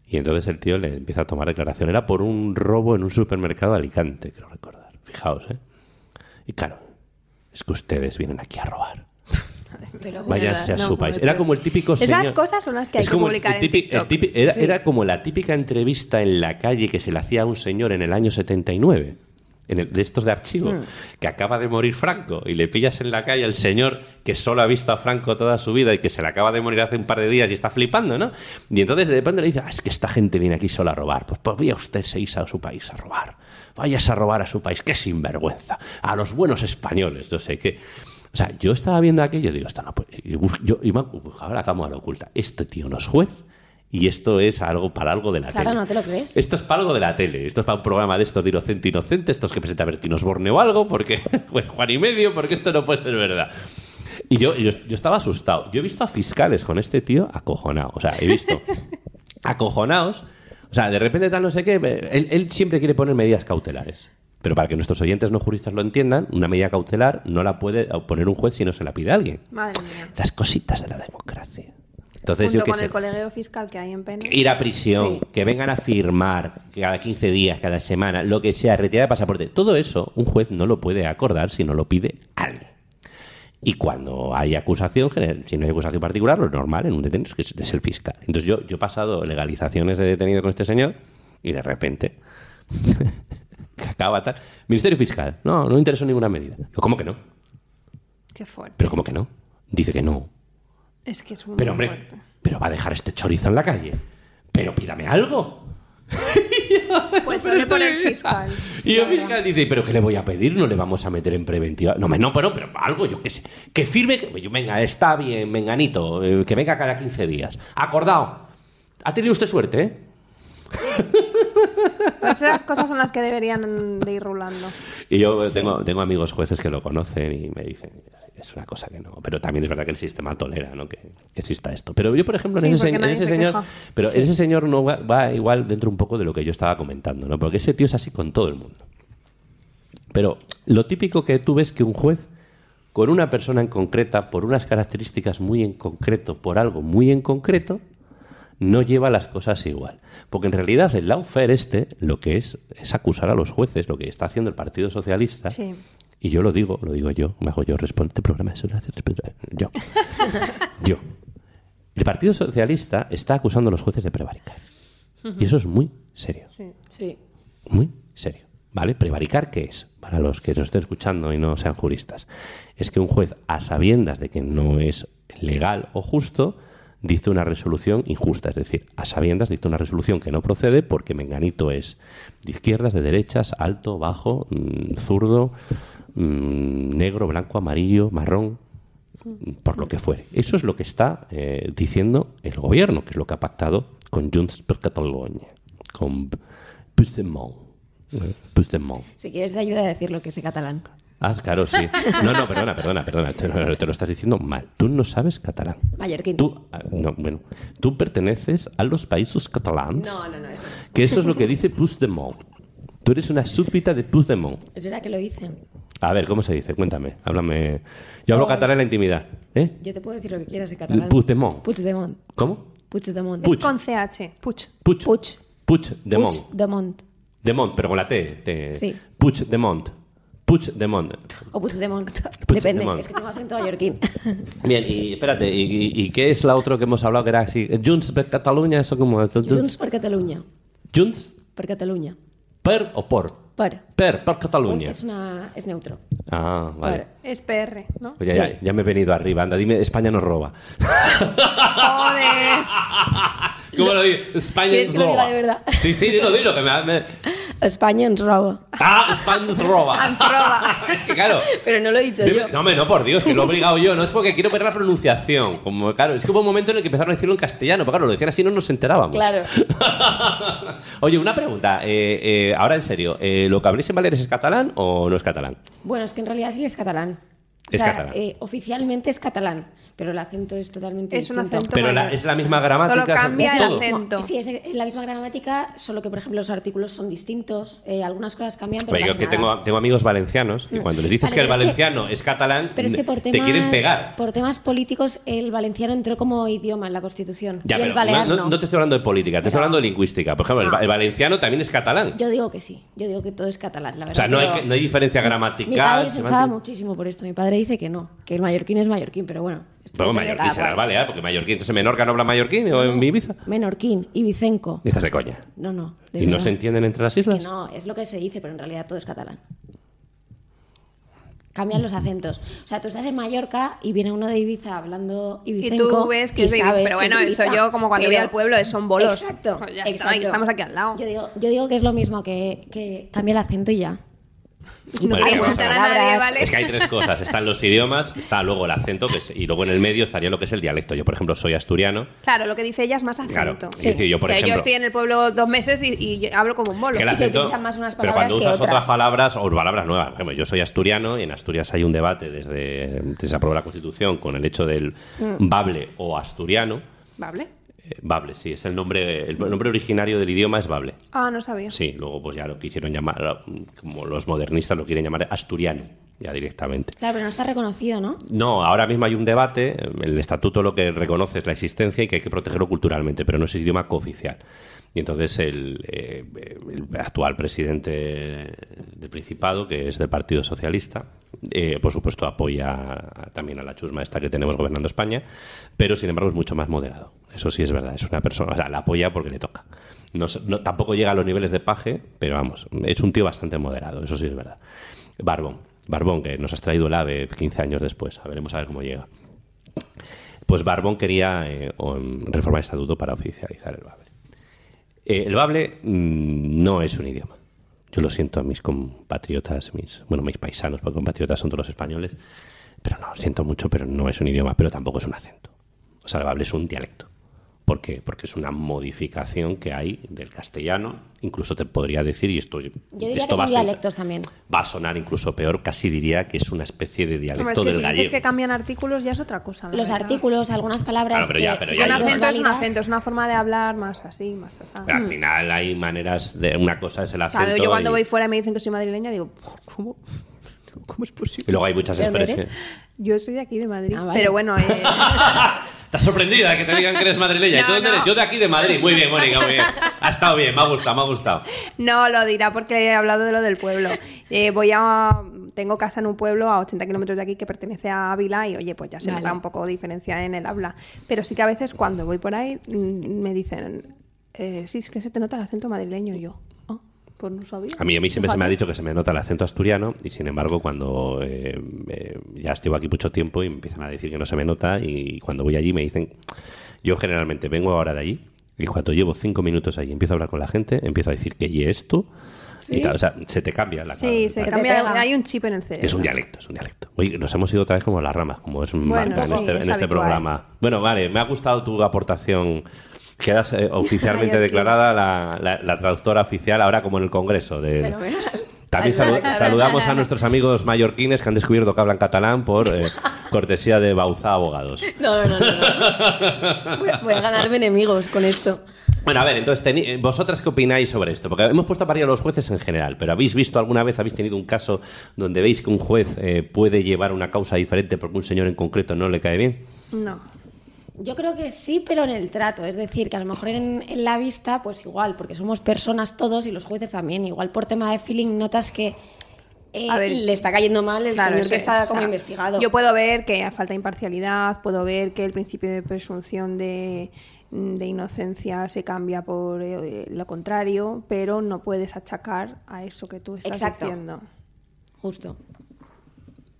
Y entonces el tío le empieza a tomar declaración. Era por un robo en un supermercado de Alicante, quiero recordar. Fijaos, ¿eh? Y claro, es que ustedes vienen aquí a robar. Pero Váyanse a no, su país. Era como el típico Esas señor- cosas son las que hay Es que como el- publicar el en el era, Sí. era como la típica entrevista en la calle que se le hacía a un señor en el año 79. En el, de estos de archivo, Hmm. que acaba de morir Franco y le pillas en la calle al señor que solo ha visto a Franco toda su vida y que se le acaba de morir hace un par de días y está flipando, ¿no? Y entonces de repente le dice, ah, es que esta gente viene aquí solo a robar. Pues, pues vaya usted se a su país a robar. Vayas a robar a su país, qué sinvergüenza. A los buenos españoles, no sé qué. O sea, yo estaba viendo aquello y digo, esto no puede. Yo, me- buscaba la cámara oculta. Este tío no es juez y esto es algo para algo de la Claro, tele. no te lo crees. Esto es para algo de la tele. Esto es para un programa de estos de inocente inocente, estos que presenta Bertín Osborne o algo, porque, pues Juan y medio, porque esto no puede ser verdad. Y yo, yo, yo estaba asustado. Yo he visto a fiscales con este tío acojonado. O sea, he visto acojonados. O sea, de repente tal no sé qué. Él, él siempre quiere poner medidas cautelares. Pero para que nuestros oyentes no juristas lo entiendan, una medida cautelar no la puede poner un juez si no se la pide a alguien. Madre mía. Las cositas de la democracia. Entonces, Junto yo con el colegio fiscal que hay en pena. Ir a prisión, Sí. que vengan a firmar cada 15 días, cada semana, lo que sea, retirar de pasaporte. Todo eso un juez no lo puede acordar si no lo pide alguien. Y cuando hay acusación, general- si no hay acusación particular, lo normal en un detenido es que es, el fiscal. Entonces yo, yo he pasado legalizaciones de detenido con este señor y de repente acaba tal. Ministerio Fiscal, no, no interesó ninguna medida. Yo, ¿Cómo que no? Qué fuerte. Pero ¿cómo que no? Dice que no. Es que es muy Pero hombre, fuerte. pero va a dejar este chorizo en la calle. Pero pídame algo. Pues Pero hable por el fiscal. y el fiscal dice, ¿pero qué le voy a pedir? No le vamos a meter en preventiva. No, me- no pero, pero algo, yo qué sé. Que firme, que- venga, está bien, menganito, eh, que venga cada 15 días. Acordado. Ha tenido usted suerte, ¿eh? Pues esas cosas son las que deberían de ir rulando. Y yo tengo, tengo amigos jueces que lo conocen y me dicen, es una cosa que no. Pero también es verdad que el sistema tolera ¿no? que, que exista esto. Pero yo, por ejemplo, en ese, en se señor... queja. Pero ese señor no va, va igual dentro un poco de lo que yo estaba comentando, ¿no? Porque ese tío es así con todo el mundo. Pero lo típico que tú ves que un juez, con una persona en concreta, por unas características muy en concreto, por algo muy en concreto, no lleva las cosas igual. Porque en realidad el lawfare este lo que es es acusar a los jueces, lo que está haciendo el Partido Socialista. Sí. Y yo lo digo, lo digo yo, me hago yo responsable. Este programa es una- yo. yo. El Partido Socialista está acusando a los jueces de prevaricar. Y eso es muy serio. Sí. Sí. Muy serio. ¿Vale? Prevaricar, ¿qué es? Para los que nos estén escuchando y no sean juristas. Es que un juez, a sabiendas de que no es legal o justo, dice una resolución injusta. Es decir, a sabiendas dice una resolución que no procede porque Menganito es de izquierdas, de derechas, alto, bajo, mm, zurdo, mm, negro, blanco, amarillo, marrón, por lo que fuere. Eso es lo que está eh, diciendo el gobierno, que es lo que ha pactado con Junts per Catalunya, con Puigdemont. Puigdemont. Si quieres te ayuda a decir lo que sé catalán. Ah, claro, sí. No, no, perdona, perdona, perdona. Te, no, te lo estás diciendo mal. Tú no sabes catalán. Mallorquín. Tú, ah, no, bueno, tú perteneces a los países catalanes. No, no, no, eso. Que eso es lo que dice Puigdemont. Tú eres una súbdita de Puigdemont. Es verdad que lo hice. A ver, ¿cómo se dice? Cuéntame. Háblame. Yo hablo Pues- catalán en la intimidad. ¿Eh? Yo te puedo decir lo que quieras en catalán. Puigdemont. Puigdemont. ¿Cómo? Puigdemont. Puig. Es con CH. Puch. Puig. Puig. Puigdemont. Puigdemont. Demont, pero con la T. T. Sí. Puigdemont. Puigdemont. O Puigdemont. Puigdemont. Depende, es que tengo acento mallorquín. Bien, y espérate, ¿y, y- y qué es la otra que hemos hablado que era así? Junts per Catalunya, eso como... Junts per Catalunya. Junts Per Catalunya. per o por? Per. Per, per Catalunya. Es, una, es neutro. Ah, vale. Per. Es PR, ¿no? Oye, Sí. ya, ya me he venido arriba, anda, dime, España nos roba. Joder. ¿Cómo lo digo? España ¿Quieres nos que lo diga roba. de verdad? Sí, sí, dilo, dilo, que me... me- España ens roba. Ah, España roba. Ens roba. es que claro... Pero no lo he dicho Dime- yo. no, hombre, no, por Dios, que lo he obligado yo. No es porque quiero ver la pronunciación. Como, claro, es que hubo un momento en el que empezaron a decirlo en castellano, pero claro, lo decían así y no nos enterábamos. Claro. Oye, una pregunta. eh, eh, ahora en serio, eh, ¿lo que habléis en Baleares es catalán o no es catalán? Bueno, es que en realidad sí es catalán. O Es sea, catalán. eh, oficialmente es catalán, pero el acento es totalmente Es un distinto. acento Pero la- es la misma gramática. Solo cambia el acento. Sí, es la misma gramática, solo que, por ejemplo, los artículos son distintos. eh, algunas cosas cambian, pero yo que nada. tengo, tengo amigos valencianos y cuando les dices Vale, que el pero es que- valenciano es catalán, Pero es que por te quieren pegar. por temas políticos, el valenciano entró como idioma en la Constitución. Ya, y pero el balear no, no. no- no te estoy hablando de política, te estoy hablando de lingüística. Por ejemplo, el, va- el valenciano también es catalán. Yo digo que sí. Yo digo que todo es catalán, la verdad. o sea, no hay, no hay diferencia Mi gramatical. padre se enfada muchísimo por esto. Mi padre dice que no, que el mallorquín es mallorquín, pero bueno. Luego mallorquín será el balear, porque mallorquín. Entonces, ¿Menorca no habla mallorquín o en Ibiza? Menorquín y Vicenco. Estás de coña. No, no. de ¿Y no se entienden entre las Que islas? no, es lo que se dice, pero en realidad todo es catalán. Cambian los acentos. O sea, tú estás en Mallorca y viene uno de Ibiza hablando Y ibicenco tú ves que y es de sabes Pero que es bueno, eso Ibiza, yo como cuando pero- voy al pueblo es- son bolos. Exacto, Pues ya está, exacto. y estamos aquí al lado. Yo digo, yo digo que es lo mismo, que, que cambia el acento y ya. No Vale, hay nadie, Palabras. ¿vale? Es que hay tres cosas. Están los idiomas, está luego el acento, que es- y luego en el medio estaría lo que es el dialecto. Yo, por ejemplo, soy asturiano. Claro, lo que dice ella es más Claro. acento. Es decir, yo, por Que ejemplo... yo estoy en el pueblo dos meses y, y hablo como un bolo. que el Y se acento- utilizan más unas pero palabras cuando que usas otras. otras palabras o palabras nuevas. Por ejemplo, yo soy asturiano y en Asturias hay un debate desde, desde se aprobó la Constitución con el hecho del Mm. bable o asturiano. ¿Vale? Bable, sí, es el nombre, el nombre originario del idioma es Bable. Ah, no sabía. Sí, luego pues ya lo quisieron llamar, como los modernistas lo quieren llamar asturiano, ya directamente. Claro, pero no está reconocido, ¿no? No, ahora mismo hay un debate, el estatuto lo que reconoce es la existencia y que hay que protegerlo culturalmente, pero no es idioma cooficial. Y entonces el, eh, el actual presidente del Principado, que es del Partido Socialista, eh, por supuesto apoya también a la chusma esta que tenemos gobernando España, pero sin embargo es mucho más moderado. Eso sí es verdad, es una persona, o sea, la apoya porque le toca. No, no- tampoco llega a los niveles de paje, pero vamos, es un tío bastante moderado, eso sí es verdad. Barbón, Barbón, que nos has traído el AVE 15 años después, a a ver cómo llega. Pues Barbón quería eh, em, reformar el estatuto para oficializar el Bable. Eh, el Bable mm, no es un idioma. Yo lo siento a mis compatriotas, mis, bueno, mis paisanos, porque compatriotas son todos los españoles, pero no, siento mucho, pero no es un idioma, pero tampoco es un acento. O sea, el Bable es un dialecto. ¿Por qué? Porque es una modificación que hay del castellano. Incluso te podría decir, y esto, Yo diría esto que va, son a dialectos también. va a sonar incluso peor, casi diría que es una especie de dialecto Hombre, es que del si gallego. dices que cambian artículos ya es otra cosa. Los verdad. artículos, algunas palabras. Claro, pero ya- pero Y ya un acento es un acento, es una forma de hablar más así, más así. Pero al final hay maneras de una cosa es el acento Claro, yo cuando y, voy fuera y me dicen que soy madrileña, digo, ¿cómo? ¿Cómo es y posible? luego hay muchas ¿De dónde expresiones. Yo soy de aquí, de Madrid. Ah, vale. Pero bueno, eh, ¿Estás sorprendida que te digan que eres madrileña? ¿Y tú No, dónde no. eres? Yo de aquí de Madrid. Muy bien, Mónica, muy bien. Ha estado bien, me ha gustado, me ha gustado. no lo dirá porque he hablado de lo del pueblo. Eh, voy a. Tengo casa en un pueblo a 80 kilómetros de aquí que pertenece a Ávila y oye, pues ya se Vale. nota un poco diferencia en el habla. Pero sí que a veces cuando voy por ahí mm, me dicen, eh, sí, es que se te nota el acento madrileño. Yo, pues no sabía. A mí, a mí siempre se me ha dicho que se me nota el acento asturiano y sin embargo cuando eh, eh, ya estuve aquí mucho tiempo y me empiezan a decir que no se me nota y cuando voy allí me dicen, yo generalmente vengo ahora de allí y cuando llevo cinco minutos allí empiezo a hablar con la gente, empiezo a decir que y esto y ¿Sí? tal, o sea, se te cambia la Sí, se cambia. Hay un chip en el cerebro. Es un dialecto, es un dialecto. Oye, nos hemos ido otra vez como las ramas, como es marca en sí, este, en es este habitual. programa. Bueno, vale, me ha gustado tu aportación. Quedas eh, oficialmente declarada la, la- la traductora oficial ahora como en el Congreso. De... Fenomenal. También salu- saludamos a nuestros amigos mallorquines que han descubierto que hablan catalán por eh, cortesía de Bauzá Abogados. No, no, no. no. Voy, a, voy a ganarme enemigos con esto. Bueno, a ver, entonces, eh, ¿vosotras qué opináis sobre esto? Porque hemos puesto a parir a los jueces en general, pero ¿habéis visto alguna vez, habéis tenido un caso donde veis que un juez eh, puede llevar una causa diferente porque un señor en concreto no le cae bien? No. Yo creo que sí, pero en el trato. Es decir, que a lo mejor en, en la vista, pues igual, porque somos personas todos y los jueces también. Igual por tema de feeling notas que eh, A ver, le está cayendo mal el Claro, señor que es, está o como sea, investigado. Yo puedo ver que falta imparcialidad, puedo ver que el principio de presunción de, de inocencia se cambia por eh, lo contrario, pero no puedes achacar a eso que tú estás Exacto. diciendo. Justo.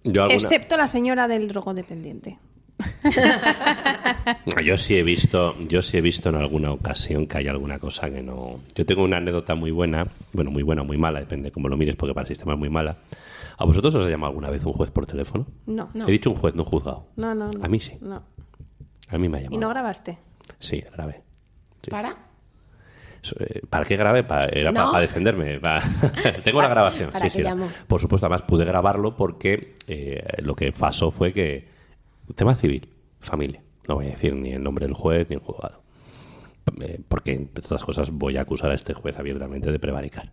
Yo, alguna- Excepto la señora del drogodependiente. yo sí he visto, yo sí he visto en alguna ocasión que hay alguna cosa que no. Yo tengo una anécdota muy buena, bueno, muy buena o muy mala, depende cómo lo mires, porque para el sistema es muy mala. ¿A vosotros os ha llamado alguna vez un juez por teléfono? No. He dicho un juez, no un juzgado. No, no, no. A mí sí. No. A mí me ha ¿Y llamado. no grabaste? Sí, grabé. Sí, ¿Para? sí. Eh, ¿Para qué grabé? Pa- era No. para defenderme. Tengo la grabación. ¿Para sí, qué sí? Por supuesto, además pude grabarlo porque eh, lo que pasó fue que. Tema civil, familia. No voy a decir ni el nombre del juez ni el juzgado. Eh, porque, entre otras cosas, voy a acusar a este juez abiertamente de prevaricar.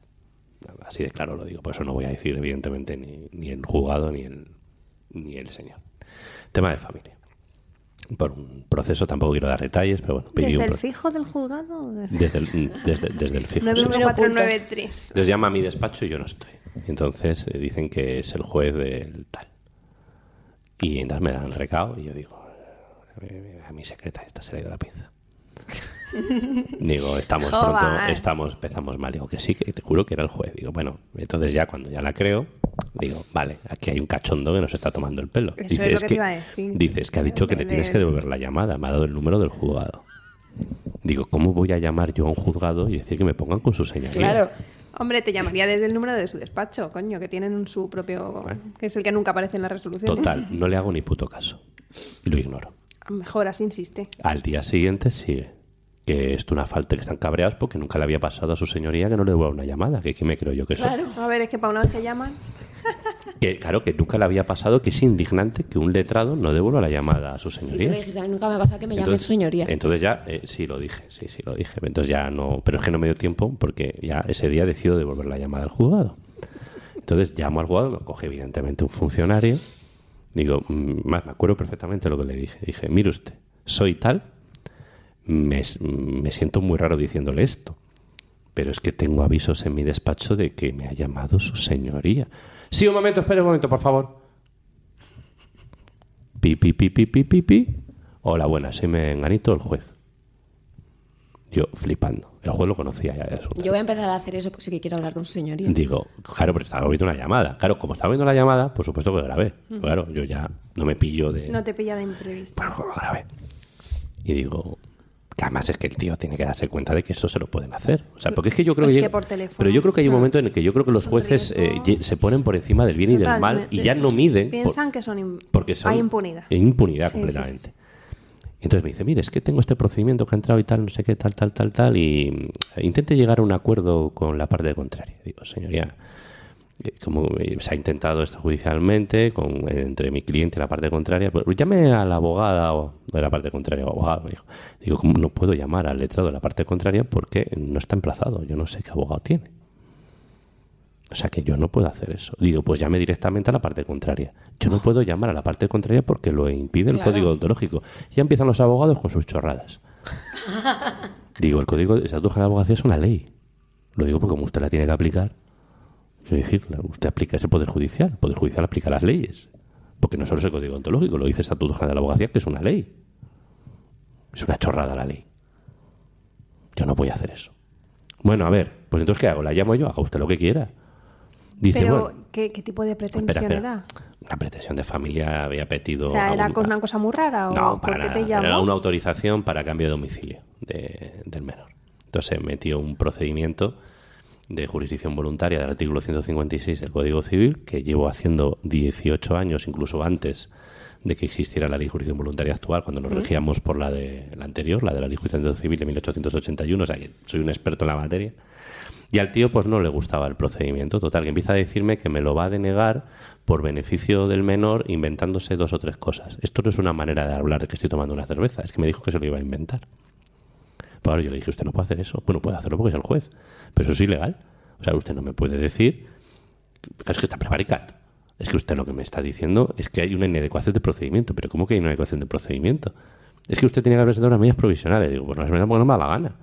Así de claro lo digo. Por eso no voy a decir, evidentemente, ni, ni el juzgado ni el, ni el señor. Tema de familia. Por un proceso, tampoco quiero dar detalles, pero bueno. ¿Desde un el fijo del juzgado? o Desde... desde el, desde, desde el fijo. sí. 91493. Les llama a mi despacho y yo no estoy. Entonces eh, dicen que es el juez del tal. Y entonces me dan el recado y yo digo, eh, a mi secreta esta se le ha ido la pinza. Digo, estamos Joder. pronto, estamos, empezamos mal. Digo que sí, que te juro que era el juez. Digo, bueno, entonces ya cuando ya la creo, digo, vale, aquí hay un cachondo que nos está tomando el pelo. Eso dice, es lo que te iba a decir. dice, es que ha dicho que le tienes que devolver la llamada. Me ha dado el número del juzgado. Digo, ¿cómo voy a llamar yo a un juzgado y decir que me pongan con su señoría? Claro. Hombre, te llamaría desde el número de su despacho, coño, que tienen su propio. Bueno. que es el que nunca aparece en las resoluciones. Total, no le hago ni puto caso. Lo ignoro. Mejor así insiste. Al día siguiente sigue. Que esto es una falta, que están cabreados porque nunca le había pasado a su señoría que no le devuelva una llamada. Que, que me creo yo que soy. Claro. A ver, es que para una vez que llaman. Que, claro, que nunca le había pasado que es indignante que un letrado no devuelva la llamada a su Y tú señoría. le dijiste, a mí nunca me ha pasado que me llame Entonces- su señoría. Entonces ya, eh, sí lo dije, sí, sí lo dije. Entonces ya no, pero es que no me dio tiempo porque ya ese día decido devolver la llamada al juzgado. Entonces llamo al juzgado, me coge evidentemente un funcionario. Digo, mm, más me acuerdo perfectamente lo que le dije. Dije, mire usted, soy tal, me, me siento muy raro diciéndole esto, pero es que tengo avisos en mi despacho de que me ha llamado su señoría. Sí, un momento, espere un momento, por favor. Pi, pi, pi, pi, pi, pi, pi. Hola, buenas, soy Menganito, el juez. Yo flipando. El juez lo conocía ya. Yo voy a empezar a hacer eso porque sí que quiero hablar con su señoría. Digo, claro, pero estaba viendo una llamada. Claro, como estaba viendo la llamada, por supuesto que grabé. Claro, yo ya no me pillo de... No te pilla de imprevisto. Grabé. Y digo, además es que el tío tiene que darse cuenta de que eso se lo pueden hacer. O sea, porque es que yo creo Es que... por teléfono, Pero yo creo que hay un momento en el que yo creo que los jueces eh, se ponen por encima del bien y del mal y ya no miden... por- Piensan que son. porque son, Hay impunidad. Impunidad Sí, completamente. sí, sí. Entonces me dice, mire, es que tengo este procedimiento que ha entrado y tal, no sé qué, tal, tal, tal, tal, y mm, intente llegar a un acuerdo con la parte contraria. Digo, señoría, como eh, se ha intentado esto judicialmente con, entre mi cliente y la parte contraria, pues llame a la abogada o de la parte contraria o abogado. me dijo. Digo, ¿cómo no puedo llamar al letrado de la parte contraria porque no está emplazado? Yo no sé qué abogado tiene. O sea que yo no puedo hacer eso. Digo, pues llame directamente a la parte contraria. Yo no puedo llamar a la parte contraria porque lo impide el Claro. código ontológico. Ya empiezan los abogados con sus chorradas. Digo, el código de estatuto de abogacía es una ley. Lo digo porque como usted la tiene que aplicar, quiero decir, usted aplica ese poder judicial. El poder judicial aplica las leyes. Porque no solo es el código ontológico, lo dice el estatuto general de la abogacía, que es una ley. Es una chorrada la ley. Yo no voy a hacer eso. Bueno, a ver, pues entonces ¿qué hago? La llamo yo, haga usted lo que quiera. Dice, Pero, bueno, ¿qué, qué tipo de espera, pretensión espera. era? Una pretensión de familia había pedido... O sea, ¿era un- con una cosa muy rara o no, para nada. te llamó? Era una autorización para cambio de domicilio de- del menor. Entonces metió un procedimiento de jurisdicción voluntaria del artículo 156 del Código Civil que llevo haciendo 18 años, incluso antes de que existiera la ley de jurisdicción voluntaria actual, cuando nos regíamos por la de la anterior, la de la ley de jurisdicción civil de 1881, o sea que soy un experto en la materia. Y al tío pues no le gustaba el procedimiento. Total, que empieza a decirme que me lo va a denegar por beneficio del menor inventándose dos o tres cosas. Esto no es una manera de hablar de que estoy tomando una cerveza, es que me dijo que se lo iba a inventar. Yo le dije, usted no puede hacer eso. Bueno, puede hacerlo porque es el juez, pero eso es ilegal. O sea, usted no me puede decir, "Claro, es que está prevaricado. Es que usted lo que me está diciendo es que hay una inadecuación de procedimiento. Pero ¿cómo que hay una inadecuación de procedimiento? Es que usted tenía que haber presentado unas medidas provisionales. Digo, pues no las medidas porque no me da la gana.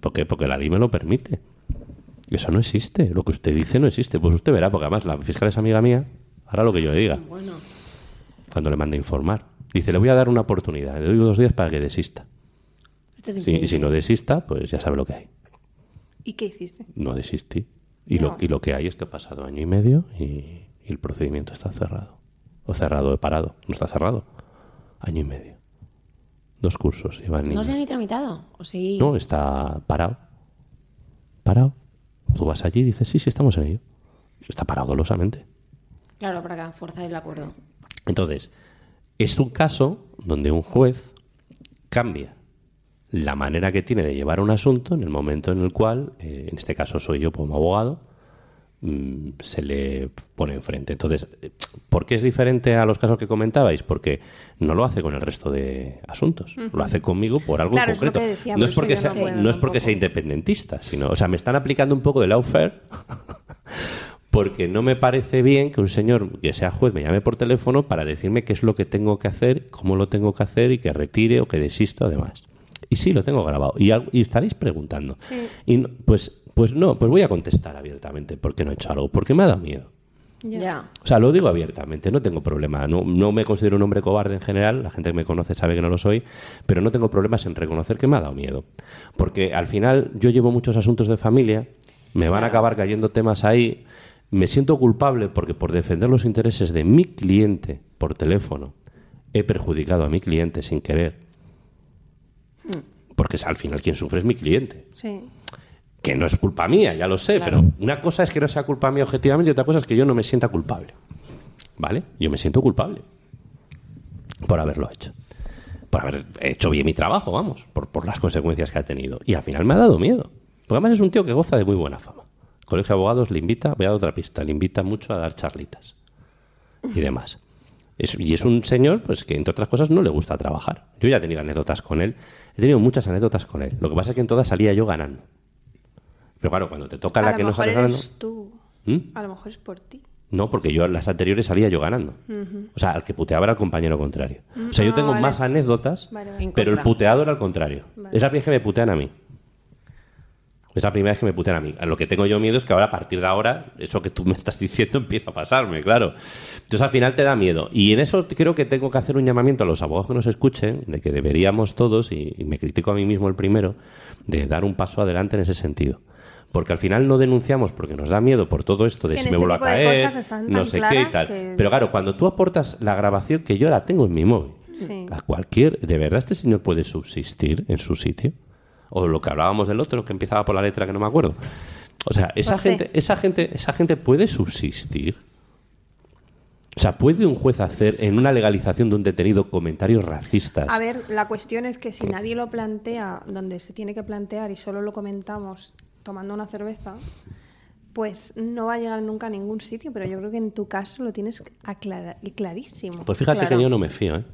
¿Por qué? Porque la ley me lo permite. Eso no existe. Lo que usted dice no existe. Pues usted verá, porque además la fiscal es amiga mía. Hará lo que yo le diga Bueno, cuando le mande a informar. Dice, le voy a dar una oportunidad. Le doy dos días para que desista. Esto es Sí, increíble. y si no desista, pues ya sabe lo que hay. ¿Y qué hiciste? No desistí. Y, lo, y lo que hay es que ha pasado año y medio y, y el procedimiento está cerrado. O cerrado, he parado. No está cerrado. Año y medio. Dos cursos niño. ¿No se han ni tramitado? ¿O sí? No, está parado. Parado. Tú vas allí y dices, sí, sí, estamos en ello. Está parado dolosamente. Claro, para forzar el acuerdo. Entonces, es un caso donde un juez cambia la manera que tiene de llevar un asunto en el momento en el cual, eh, en este caso soy yo como abogado, mm, se le pone enfrente. Entonces, eh, ¿por qué es diferente a los casos que comentabais? Porque no lo hace con el resto de asuntos, lo hace conmigo por algo Claro, concreto. no, es porque sea, no puedo no es porque sea independentista, sino, o sea, me están aplicando un poco de lawfare porque no me parece bien que un señor que sea juez me llame por teléfono para decirme qué es lo que tengo que hacer, cómo lo tenga que hacer y que retire o que desista o demás. Y sí, lo tengo grabado. Y, estaréis preguntando. Y pues, pues no, pues voy a contestar abiertamente por qué no he hecho algo. Porque me ha dado miedo. Ya. O sea, lo digo abiertamente, no tengo problema. No, no me considero un hombre cobarde en general, la gente que me conoce sabe que no lo soy, pero no tengo problemas en reconocer que me ha dado miedo. Porque al final yo llevo muchos asuntos de familia, me van a acabar cayendo temas ahí, me siento culpable porque por defender los intereses de mi cliente por teléfono he perjudicado a mi cliente sin querer. Porque es al final quien sufre es mi cliente Sí. que no es culpa mía, ya lo sé, pero una cosa es que no sea culpa mía objetivamente y otra cosa es que yo no me sienta culpable. ¿Vale? Yo me siento culpable por haberlo hecho. Por haber hecho bien mi trabajo, vamos, por, por las consecuencias que ha tenido. Y al final me ha dado miedo. Porque además es un tío que goza de muy buena fama. El Colegio de Abogados le invita, voy a dar otra pista, le invita mucho a dar charlitas y demás. Es- y es un señor pues que, entre otras cosas, no le gusta trabajar. Yo ya he tenido anécdotas con él. He tenido muchas anécdotas con él. Lo que pasa es que en todas salía yo ganando. Pero claro, cuando te toca A la lo que no sale ganando... eres tú. ¿Mm? A lo mejor es por ti. No, porque yo en las anteriores salía yo ganando. O sea, al que puteaba era el compañero contrario. O sea, yo Ah, tengo vale. más anécdotas, Vale, vale. En pero el puteado era al contrario. Es la primera vez que me putean a mí. Es la primera vez que me putean a mí. A lo que tengo yo miedo es que ahora, a partir de ahora, eso que tú me estás diciendo empieza a pasarme, claro. Entonces, al final te da miedo. Y en eso creo que tengo que hacer un llamamiento a los abogados que nos escuchen, de que deberíamos todos, y, y me critico a mí mismo el primero, de dar un paso adelante en ese sentido. Porque al final no denunciamos porque nos da miedo por todo esto de si me este vuelvo a caer, no sé qué y tal. que- Pero claro, cuando tú aportas la grabación que yo la tengo en mi móvil, Sí. a cualquier, ¿de verdad este señor puede subsistir en su sitio? O lo que hablábamos del otro que empezaba por la letra que no me acuerdo. O sea, esa C. gente, esa gente, esa gente puede subsistir. O sea, ¿puede un juez hacer en una legalización de un detenido comentarios racistas? A ver, la cuestión es que si nadie lo plantea donde se tiene que plantear y solo lo comentamos tomando una cerveza, pues no va a llegar nunca a ningún sitio. Pero yo creo que en tu caso lo tienes aclara- clarísimo. Pues fíjate Claro. que yo no me fío, ¿eh?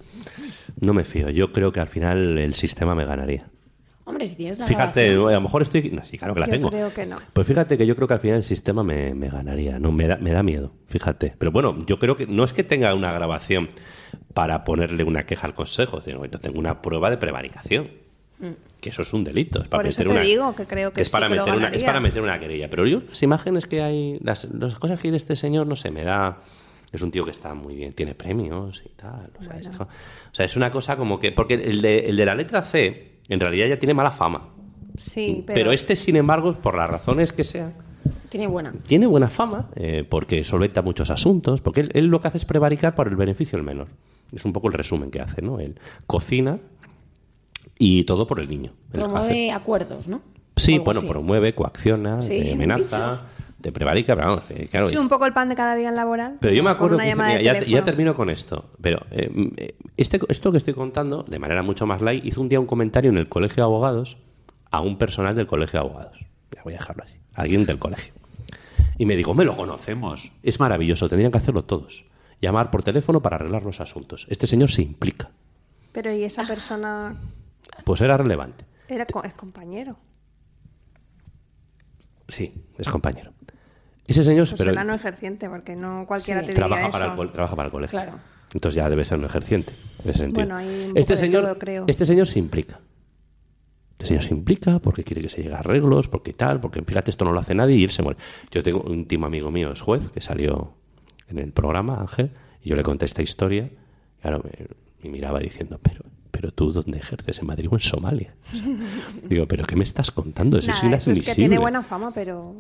No me fío. Yo creo que al final el sistema me ganaría. Hombre, si tienes la Fíjate, grabación- a lo mejor estoy... No, sí, claro que la Yo tengo. creo que no. Pues fíjate que yo creo que al final el sistema me, me ganaría. No, me da, me da miedo, fíjate. Pero bueno, yo creo que no es que tenga una grabación para ponerle una queja al consejo, sino que tengo una prueba de prevaricación. Que eso es un delito. Es para Mm. Por eso meter te una, digo que creo que es sí para que lo meter una, es ganaría. para meter una querella. Pero yo, las imágenes que hay, las, las cosas que hay de este señor, no sé, me da. Es un tío que está muy bien, tiene premios y tal. O sea, esto- o sea, es una cosa como que. Porque el de, el de la letra C, en realidad ya tiene mala fama. Sí, pero... pero, este, sin embargo, por las razones que sean, Tiene buena. tiene buena fama eh, porque solventa muchos asuntos, porque él, él lo que hace es prevaricar por el beneficio del menor. Es un poco el resumen que hace, ¿no? Él cocina y todo por el niño. Hace- Promueve acuerdos, ¿no? Sí, bueno, así. promueve, coacciona, Sí, te amenaza, te prevarica, pero vamos, eh, claro. sí, un poco el pan de cada día en laboral. Pero yo me acuerdo que mira, de ya, termino con esto. Pero eh, eh, este, esto que estoy contando, de manera mucho más light, hizo un día un comentario en el colegio de abogados a un personal del colegio de abogados. Ya voy a dejarlo así. Alguien del colegio. Y me dijo, me lo conocemos. Es maravilloso, tendrían que hacerlo todos. Llamar por teléfono para arreglar los asuntos. Este señor se implica. Pero y esa persona Pues era relevante. era es compañero. Sí, es compañero. Ese señor Pues pero será no ejerciente, porque no cualquiera Sí. te diría trabaja eso. para, el, trabaja para el colegio. Claro. Entonces ya debe ser un ejerciente. En ese sentido. Bueno, hay un poco este señor, todo, creo. este señor se implica. Este señor se implica porque quiere que se llegue a arreglos, porque tal, porque fíjate, esto no lo hace nadie y él se muere. Yo tengo un íntimo amigo mío, es juez, que salió en el programa, Ángel, y yo le conté esta historia. Y claro, me, me miraba diciendo, pero, pero tú, ¿dónde ejerces? ¿En Madrid o en Somalia? O sea, digo, ¿pero qué me estás contando? Eso es Nada, eso inadmisible. es que tiene buena fama, pero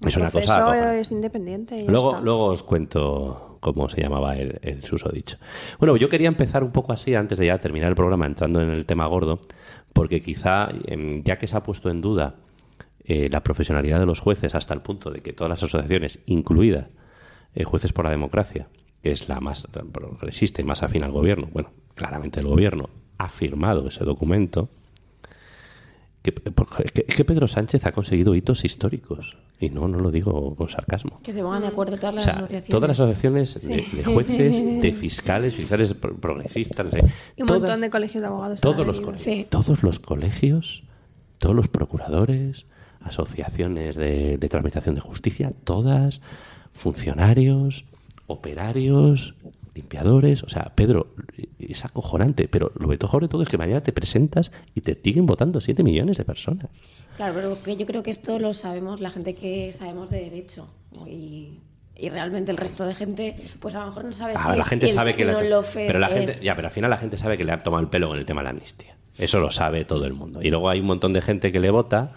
el Es una cosa es independiente. y Luego, luego os cuento cómo se llamaba el, el susodicho. Bueno, yo quería empezar un poco así antes de ya terminar el programa, entrando en el tema gordo, porque quizá, em, ya que se ha puesto en duda eh, la profesionalidad de los jueces hasta el punto de que todas las asociaciones, incluida eh, Jueces por la Democracia, que es la más progresista y más afín al gobierno, bueno, claramente el gobierno ha firmado ese documento, que, que- que Pedro Sánchez ha conseguido hitos históricos. Y no, no lo digo con sarcasmo. Que se pongan de acuerdo todas O las sea, asociaciones. todas las asociaciones de, de jueces, de fiscales, fiscales pro- progresistas, sé, Y un todas- montón de colegios de abogados. todos los colegios, Sí. todos los colegios, todos los procuradores, asociaciones de, de tramitación de justicia, todas, funcionarios, operarios, limpiadores, o sea, Pedro, es acojonante, pero lo mejor de todo es que mañana te presentas y te siguen votando 7 millones de personas. Claro, pero yo creo que esto lo sabemos la gente que sabemos de derecho. Y, y realmente el resto de gente, pues a lo mejor no sabe Ah, si la gente sabe que la, término lawfare pero la es- gente ya pero al final la gente sabe que le ha tomado el pelo con el tema de la amnistía eso lo sabe todo el mundo y luego hay un montón de gente que le vota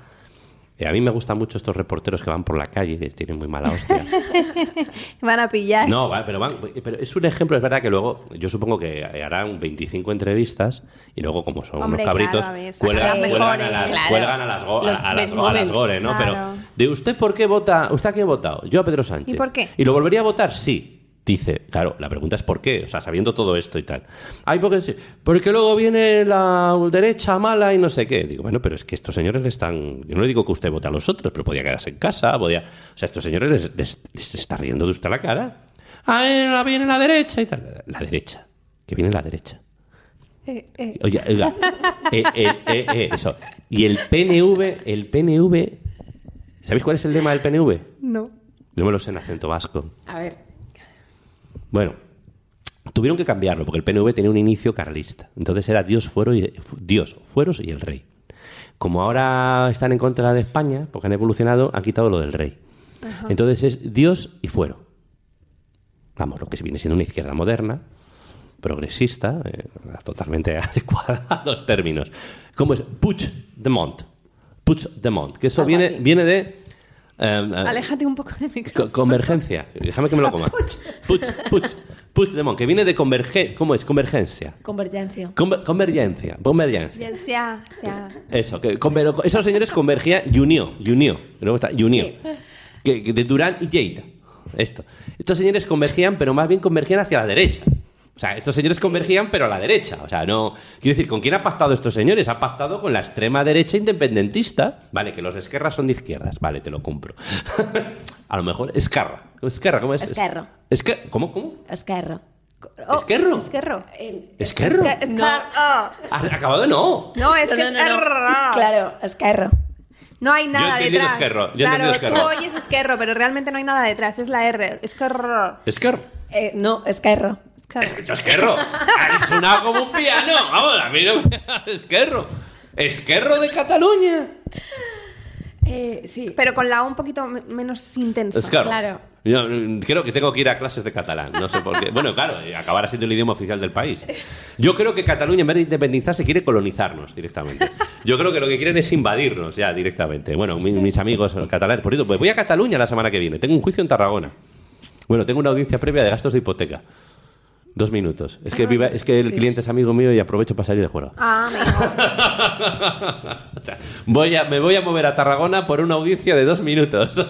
Eh, a mí me gustan mucho estos reporteros que van por la calle, que tienen muy mala hostia. Van a pillar. No, pero, van, pero es un ejemplo, es verdad que luego yo supongo que harán 25 entrevistas y luego como son Hombre, unos cabritos, claro, a ver, cuelgan, a las, Claro. cuelgan a las, go- Los a las, best go- a las moments. gore, ¿no? Claro. Pero ¿de usted por qué vota? ¿Usted a quién ha votado? Yo a Pedro Sánchez. ¿Y por qué? ¿Y lo volvería a votar? Sí. Dice, claro, la pregunta es por qué, o sea, sabiendo todo esto y tal. Ay, porque, porque luego viene la derecha mala y no sé qué. Digo, bueno, pero es que estos señores le están. Yo no le digo que usted vote a los otros, pero podía quedarse en casa, podía. O sea, estos señores les, les- les está riendo de usted la cara. Ay, ahora viene la derecha y tal. La derecha. Que viene la derecha. Eh, eh, Oye, oiga, eh, eh, eh, eh, eso. Y el PNV, el PNV. ¿Sabéis cuál es el lema del PNV? no. No me lo sé en acento vasco. A ver. Bueno, tuvieron que cambiarlo porque el PNV tenía un inicio carlista. Entonces era Dios, fuero y, Dios, fueros y el rey. Como ahora están en contra de España, porque han evolucionado, han quitado lo del rey. Entonces es Dios y fuero. Vamos, lo que viene siendo una izquierda moderna, progresista, eh, totalmente adecuada a los términos. ¿Cómo es? Puigdemont. Puigdemont. Que eso viene, viene de... eh, eh, Aléjate un poco del micrófono. Co- convergencia. Déjame que me lo coma. Puig, Puig, Puigdemont, que viene de convergencia. ¿Cómo es? Convergencia. Convergencia. Conver- convergencia. Convergencia. Ya sea, sea. Eso, que conver- esos señores convergían y unió, y unió. Luego está, y unió. Sí. Que, que de Durán y Lleida. Esto. Estos señores convergían, pero más bien convergían hacia la derecha. O sea, estos señores convergían, pero a la derecha. O sea, no. Quiero decir, ¿con quién ha pactado estos señores? Ha pactado con la extrema derecha independentista. Vale, que los de Esquerra son de izquierdas. Vale, te lo compro. a lo mejor. Escarra. Esquerra, ¿cómo es? Esquerro. Esque- ¿Cómo? ¿Cómo? Esquerro. ¿Esquerro? Esquerro. ¿Esquerro? Esca- escar- ah. ¿Ha acabado no. No, es No, que no, es no, no. Claro, esquerro. No hay nada he detrás. esquerro, yo claro, tú oyes esquerro, pero realmente no hay nada detrás. Es la R. Esquerro. Esquerro. Eh, no, esquerro. Esquerro. Escucha, Esquerro. Ha sonado como un piano. Vamos, a mí no me... Esquerro. Esquerro de Cataluña. Eh, sí. Pero con la O un poquito me- menos intensa. Esquerro. Claro. Yo mm, creo que tengo que ir a clases de catalán. No sé por qué. Bueno, claro, acabará siendo el idioma oficial del país. Yo creo que Cataluña, en vez de independizarse, quiere colonizarnos directamente. Yo creo que lo que quieren es invadirnos ya directamente. Bueno, mi- mis amigos catalanes. Por cierto, pues voy a Cataluña la semana que viene. Tengo un juicio en Tarragona. Bueno, tengo una audiencia previa de gastos de hipoteca. Dos minutos. Es que, viva- es que el cliente es amigo mío y aprovecho para salir de juego. Ah, amigo. O sea, voy a, me voy a mover a Tarragona por una audiencia de dos minutos.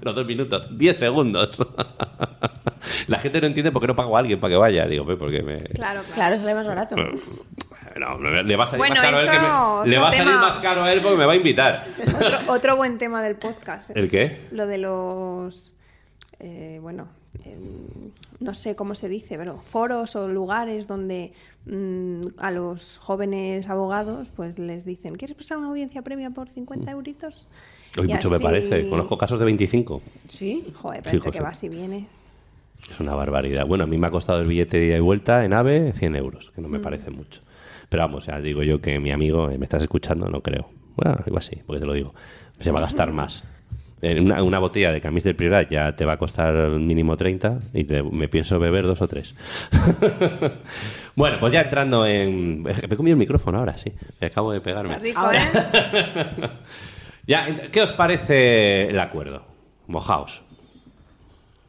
Pero dos minutos, diez segundos. La gente no entiende por qué no pago a alguien para que vaya. Digo, "Pues porque me... Claro, claro. Sale más barato. No, le va a salir Bueno, más caro a él que eso, me- Le va a salir más caro a él porque me va a invitar. Otro, otro buen tema del podcast. ¿eh? ¿El qué? Lo de los. eh, bueno, no sé cómo se dice, pero foros o lugares donde mm, a los jóvenes abogados pues les dicen: ¿Quieres pasar una audiencia previa por 50 euritos? Hoy Y mucho me así- parece. Conozco casos de 25. Sí. Joder, Sí, pero José. que vas y vienes. Es una barbaridad. Bueno, a mí me ha costado el billete de ida y vuelta en AVE 100 euros, que no me parece mucho. Pero vamos, ya digo yo que mi amigo, eh, ¿me estás escuchando? No creo. Bueno, igual sí, porque te lo digo. Se va a gastar más. Una, una botella de camis del Priorat ya te va a costar mínimo 30 y te- me pienso beber dos o tres. bueno, pues ya entrando en... Me he comido el micrófono ahora, sí. Me acabo de pegarme. Está rico, Ahora. ¿eh? Ya, ¿qué os parece el acuerdo? Mojaos.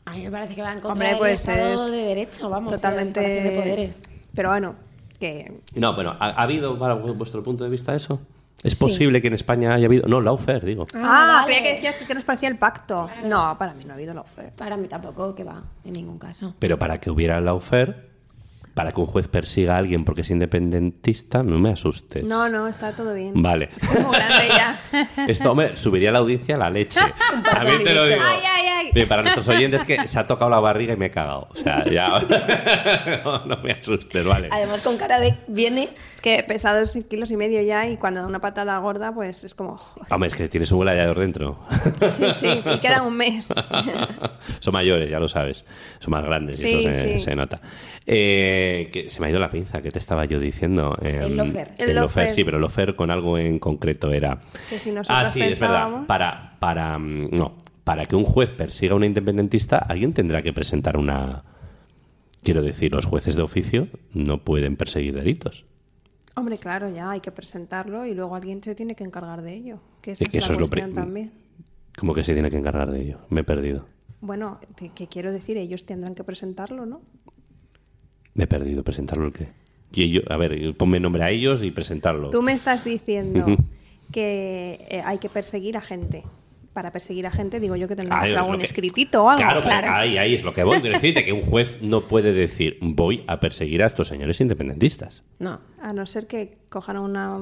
A mí me parece que va en contra Hombre, del pues Estado es de Derecho, vamos. Totalmente. de poderes. Pero bueno, que. No, bueno, ¿ha, ha habido, para vu- vuestro punto de vista, eso? ¿Es Sí. posible que en España haya habido.? No, Laufer, digo. Ah, vale. creía que decías que, que nos parecía el pacto. No, para mí no ha habido la oferta. Para mí tampoco, que va, en ningún caso. Pero para que hubiera Laufer, para que un juez persiga a alguien porque es independentista, no me asustes. No, no, está todo bien. Vale. Es muy grande ya. Esto, hombre, subiría la audiencia a la leche. También te lo digo. Ay, ay, ay. Bien, para nuestros oyentes que se ha tocado la barriga y me he cagado. O sea, ya. no, no me asustes, vale. Además, con cara de viene. Es que pesa dos kilos y medio ya y cuando da una patada gorda, pues es como... Hombre, es que tienes un gladiador dentro. Sí, sí, y queda un mes. Son mayores, ya lo sabes. Son más grandes y Sí, eso se, sí. se nota. Eh, que se me ha ido la pinza, ¿qué te estaba yo diciendo? Eh, El lofer. El, El lofer, lofer. sí, pero el lofer con algo en concreto era... Que si nosotros ah, sí, es verdad. Para, para, mm, no, para que un juez persiga a una independentista, alguien tendrá que presentar una... Quiero decir, los jueces de oficio no pueden perseguir delitos. Hombre, claro, ya hay que presentarlo y luego alguien se tiene que encargar de ello. Que esa Es que es eso la es lo también. Como que se tiene que encargar de ello. Me he perdido. Bueno, que, que quiero decir, ellos tendrán que presentarlo, ¿no? Me he perdido. ¿Presentarlo el qué? Y yo, a ver, ponme nombre a ellos y presentarlo. Tú me estás diciendo que eh, hay que perseguir a gente. Para perseguir a gente, digo yo que tendrá que que- escritito o algo. Claro, pero claro. ahí, ahí es lo que voy. Quiero decirte que un juez no puede decir voy a perseguir a estos señores independentistas. No. A no ser que cojan una,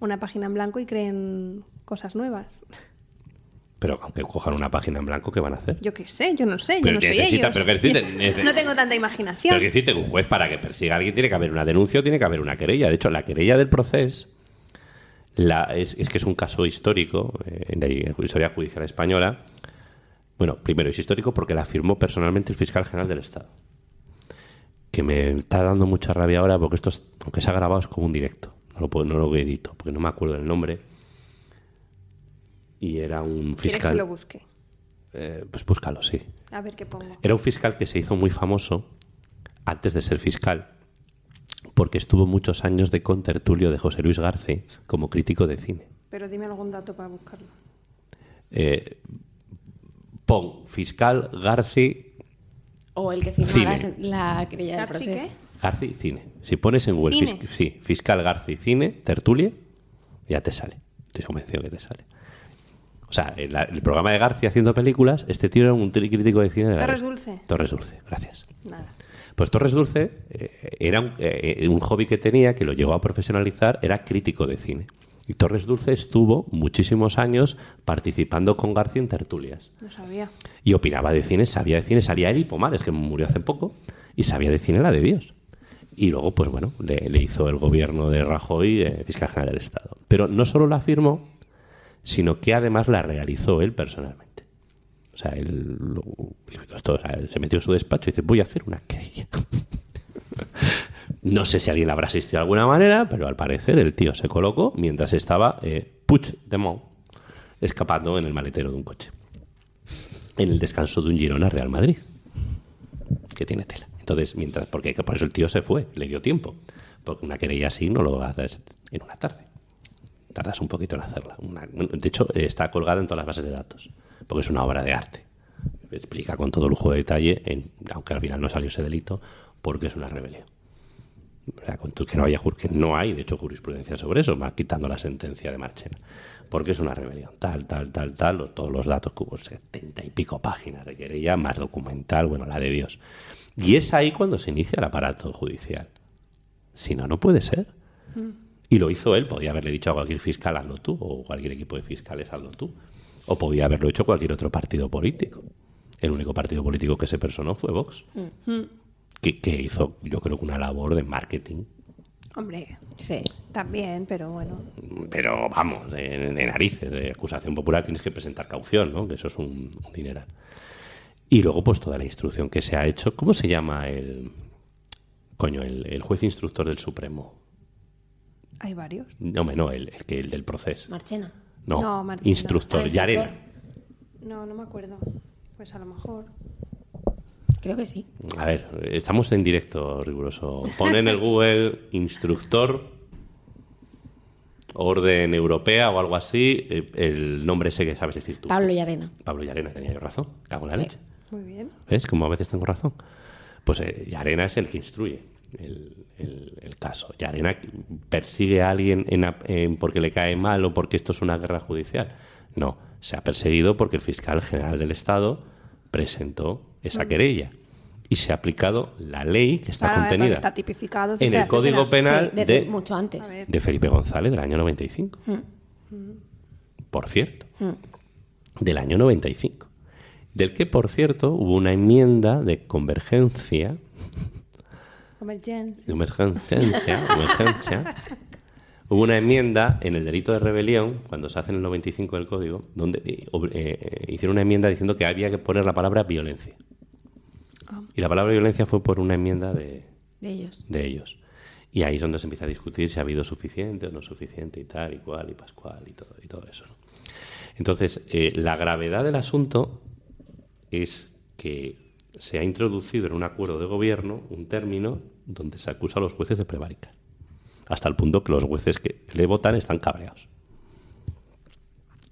una página en blanco y creen cosas nuevas. Pero aunque cojan una página en blanco, ¿qué van a hacer? Yo qué sé, yo no sé, yo Pero no soy necesita- ellos. pero que necesita- Yo nece- no tengo tanta Pero imaginación. que decirte que un juez para que persiga a alguien tiene que haber una denuncia o tiene que haber una querella. De hecho, la querella del proceso la, es, es que es un caso histórico eh, en la historia judicial española. Bueno, primero es histórico porque la firmó personalmente el fiscal general del Estado. Que me está dando mucha rabia ahora porque esto, es- aunque se ha grabado, es como un directo. No lo, puedo- no lo edito porque no me acuerdo del nombre. Y era un ¿Quieres que fiscal. lo busque? Eh, pues búscalo, sí. A ver qué pongo. Era un fiscal que se hizo muy famoso antes de ser fiscal, porque estuvo muchos años de contertulio de José Luis García como crítico de cine. Pero dime algún dato para buscarlo. Eh, pon fiscal García, O el que firma Cine. la, la querella del ¿Garci proceso. qué? García cine. Si pones en Google Cine. fis- sí, fiscal García cine, tertulia, ya te sale. Estoy convencido que te sale. O sea, el, el programa de García haciendo películas, este tío era un crítico de cine. de Torres. Dulce. Torres Dulce, gracias. Nada. Pues Torres Dulce eh, era un, eh, un hobby que tenía, que lo llegó a profesionalizar, era crítico de cine. Y Torres Dulce estuvo muchísimos años participando con García en tertulias. No sabía. Y opinaba de cine, sabía de cine, salía él y Pomares, que murió hace poco, y sabía de cine la de Dios. Y luego, pues bueno, le, le hizo el gobierno de Rajoy eh, fiscal general del Estado. Pero no solo la firmó, sino que además la realizó él personalmente. O sea, él lo- se metió en su despacho y dice, voy a hacer una querella. no sé si alguien la habrá asistido de alguna manera, pero al parecer el tío se colocó mientras estaba eh, Puigdemont escapando en el maletero de un coche. En el descanso de un Girona Real Madrid. Que tiene tela. Entonces, mientras, porque por eso el tío se fue, le dio tiempo. Porque una querella así no lo haces en una tarde. Tardas un poquito en hacerla. De hecho, está colgada en todas las bases de datos. Porque es una obra de arte. Explica con todo lujo de detalle, aunque al final no salió ese delito, porque es una rebelión. O sea, que no haya que no hay, de hecho, jurisprudencia sobre eso, más quitando la sentencia de Marchena. Porque es una rebelión, tal, tal, tal, tal, todos los datos que hubo, setenta y pico páginas de querella, más documental, bueno, la de Dios. Y es ahí cuando se inicia el aparato judicial. Si no, no puede ser. Y lo hizo él, podía haberle dicho a cualquier fiscal, hazlo tú, o cualquier equipo de fiscales, hazlo tú. O podía haberlo hecho cualquier otro partido político. El único partido político que se personó fue Vox, que, que hizo, yo creo que una labor de marketing Hombre, Sí. también, pero bueno. pero vamos, de, de narices, de acusación popular tienes que presentar caución, ¿no? Que eso es un, un dineral. Y luego, pues toda la instrucción que se ha hecho. ¿Cómo se llama el. Coño, el, el juez instructor del Supremo? Hay varios. No, no, el, el, que, el del proceso. Marchena. No, No, Marchena. instructor, Ah. Yarena. No, no me acuerdo. Pues a lo mejor. Creo que sí. A ver, estamos en directo riguroso. Pon en el Google instructor, orden europea o algo así, eh, el nombre ese que sabes decir tú. Pablo Llarena. Pablo Llarena, tenía yo razón. Cago en la Sí. leche. Muy bien. ¿Ves? Como a veces tengo razón. Pues eh, Llarena es el que instruye el, el- el caso. Llarena persigue a alguien en en porque le cae mal o porque esto es una guerra judicial. No, se ha perseguido porque el fiscal general del Estado presentó esa querella. Y se ha aplicado la ley que está Claro, contenida Está tipificado. en el Código. Penal Sí, desde de, mucho antes. De Felipe González del año 95. Por cierto, del año 95. Del que, por cierto, hubo una enmienda de convergencia, Emergencia, emergencia. Hubo una enmienda en el delito de rebelión, cuando se hace en el 95 del Código, donde eh, eh, eh, hicieron una enmienda diciendo que había que poner la palabra violencia. Y la palabra violencia fue por una enmienda de, De ellos. de ellos. Y ahí es donde se empieza a discutir si ha habido suficiente o no suficiente y tal y cual y pascual y todo, y todo eso. ¿no? Entonces, eh, la gravedad del asunto es que se ha introducido en un acuerdo de gobierno un término donde se acusa a los jueces de prevaricar. hasta el punto que los jueces que le votan están cabreados.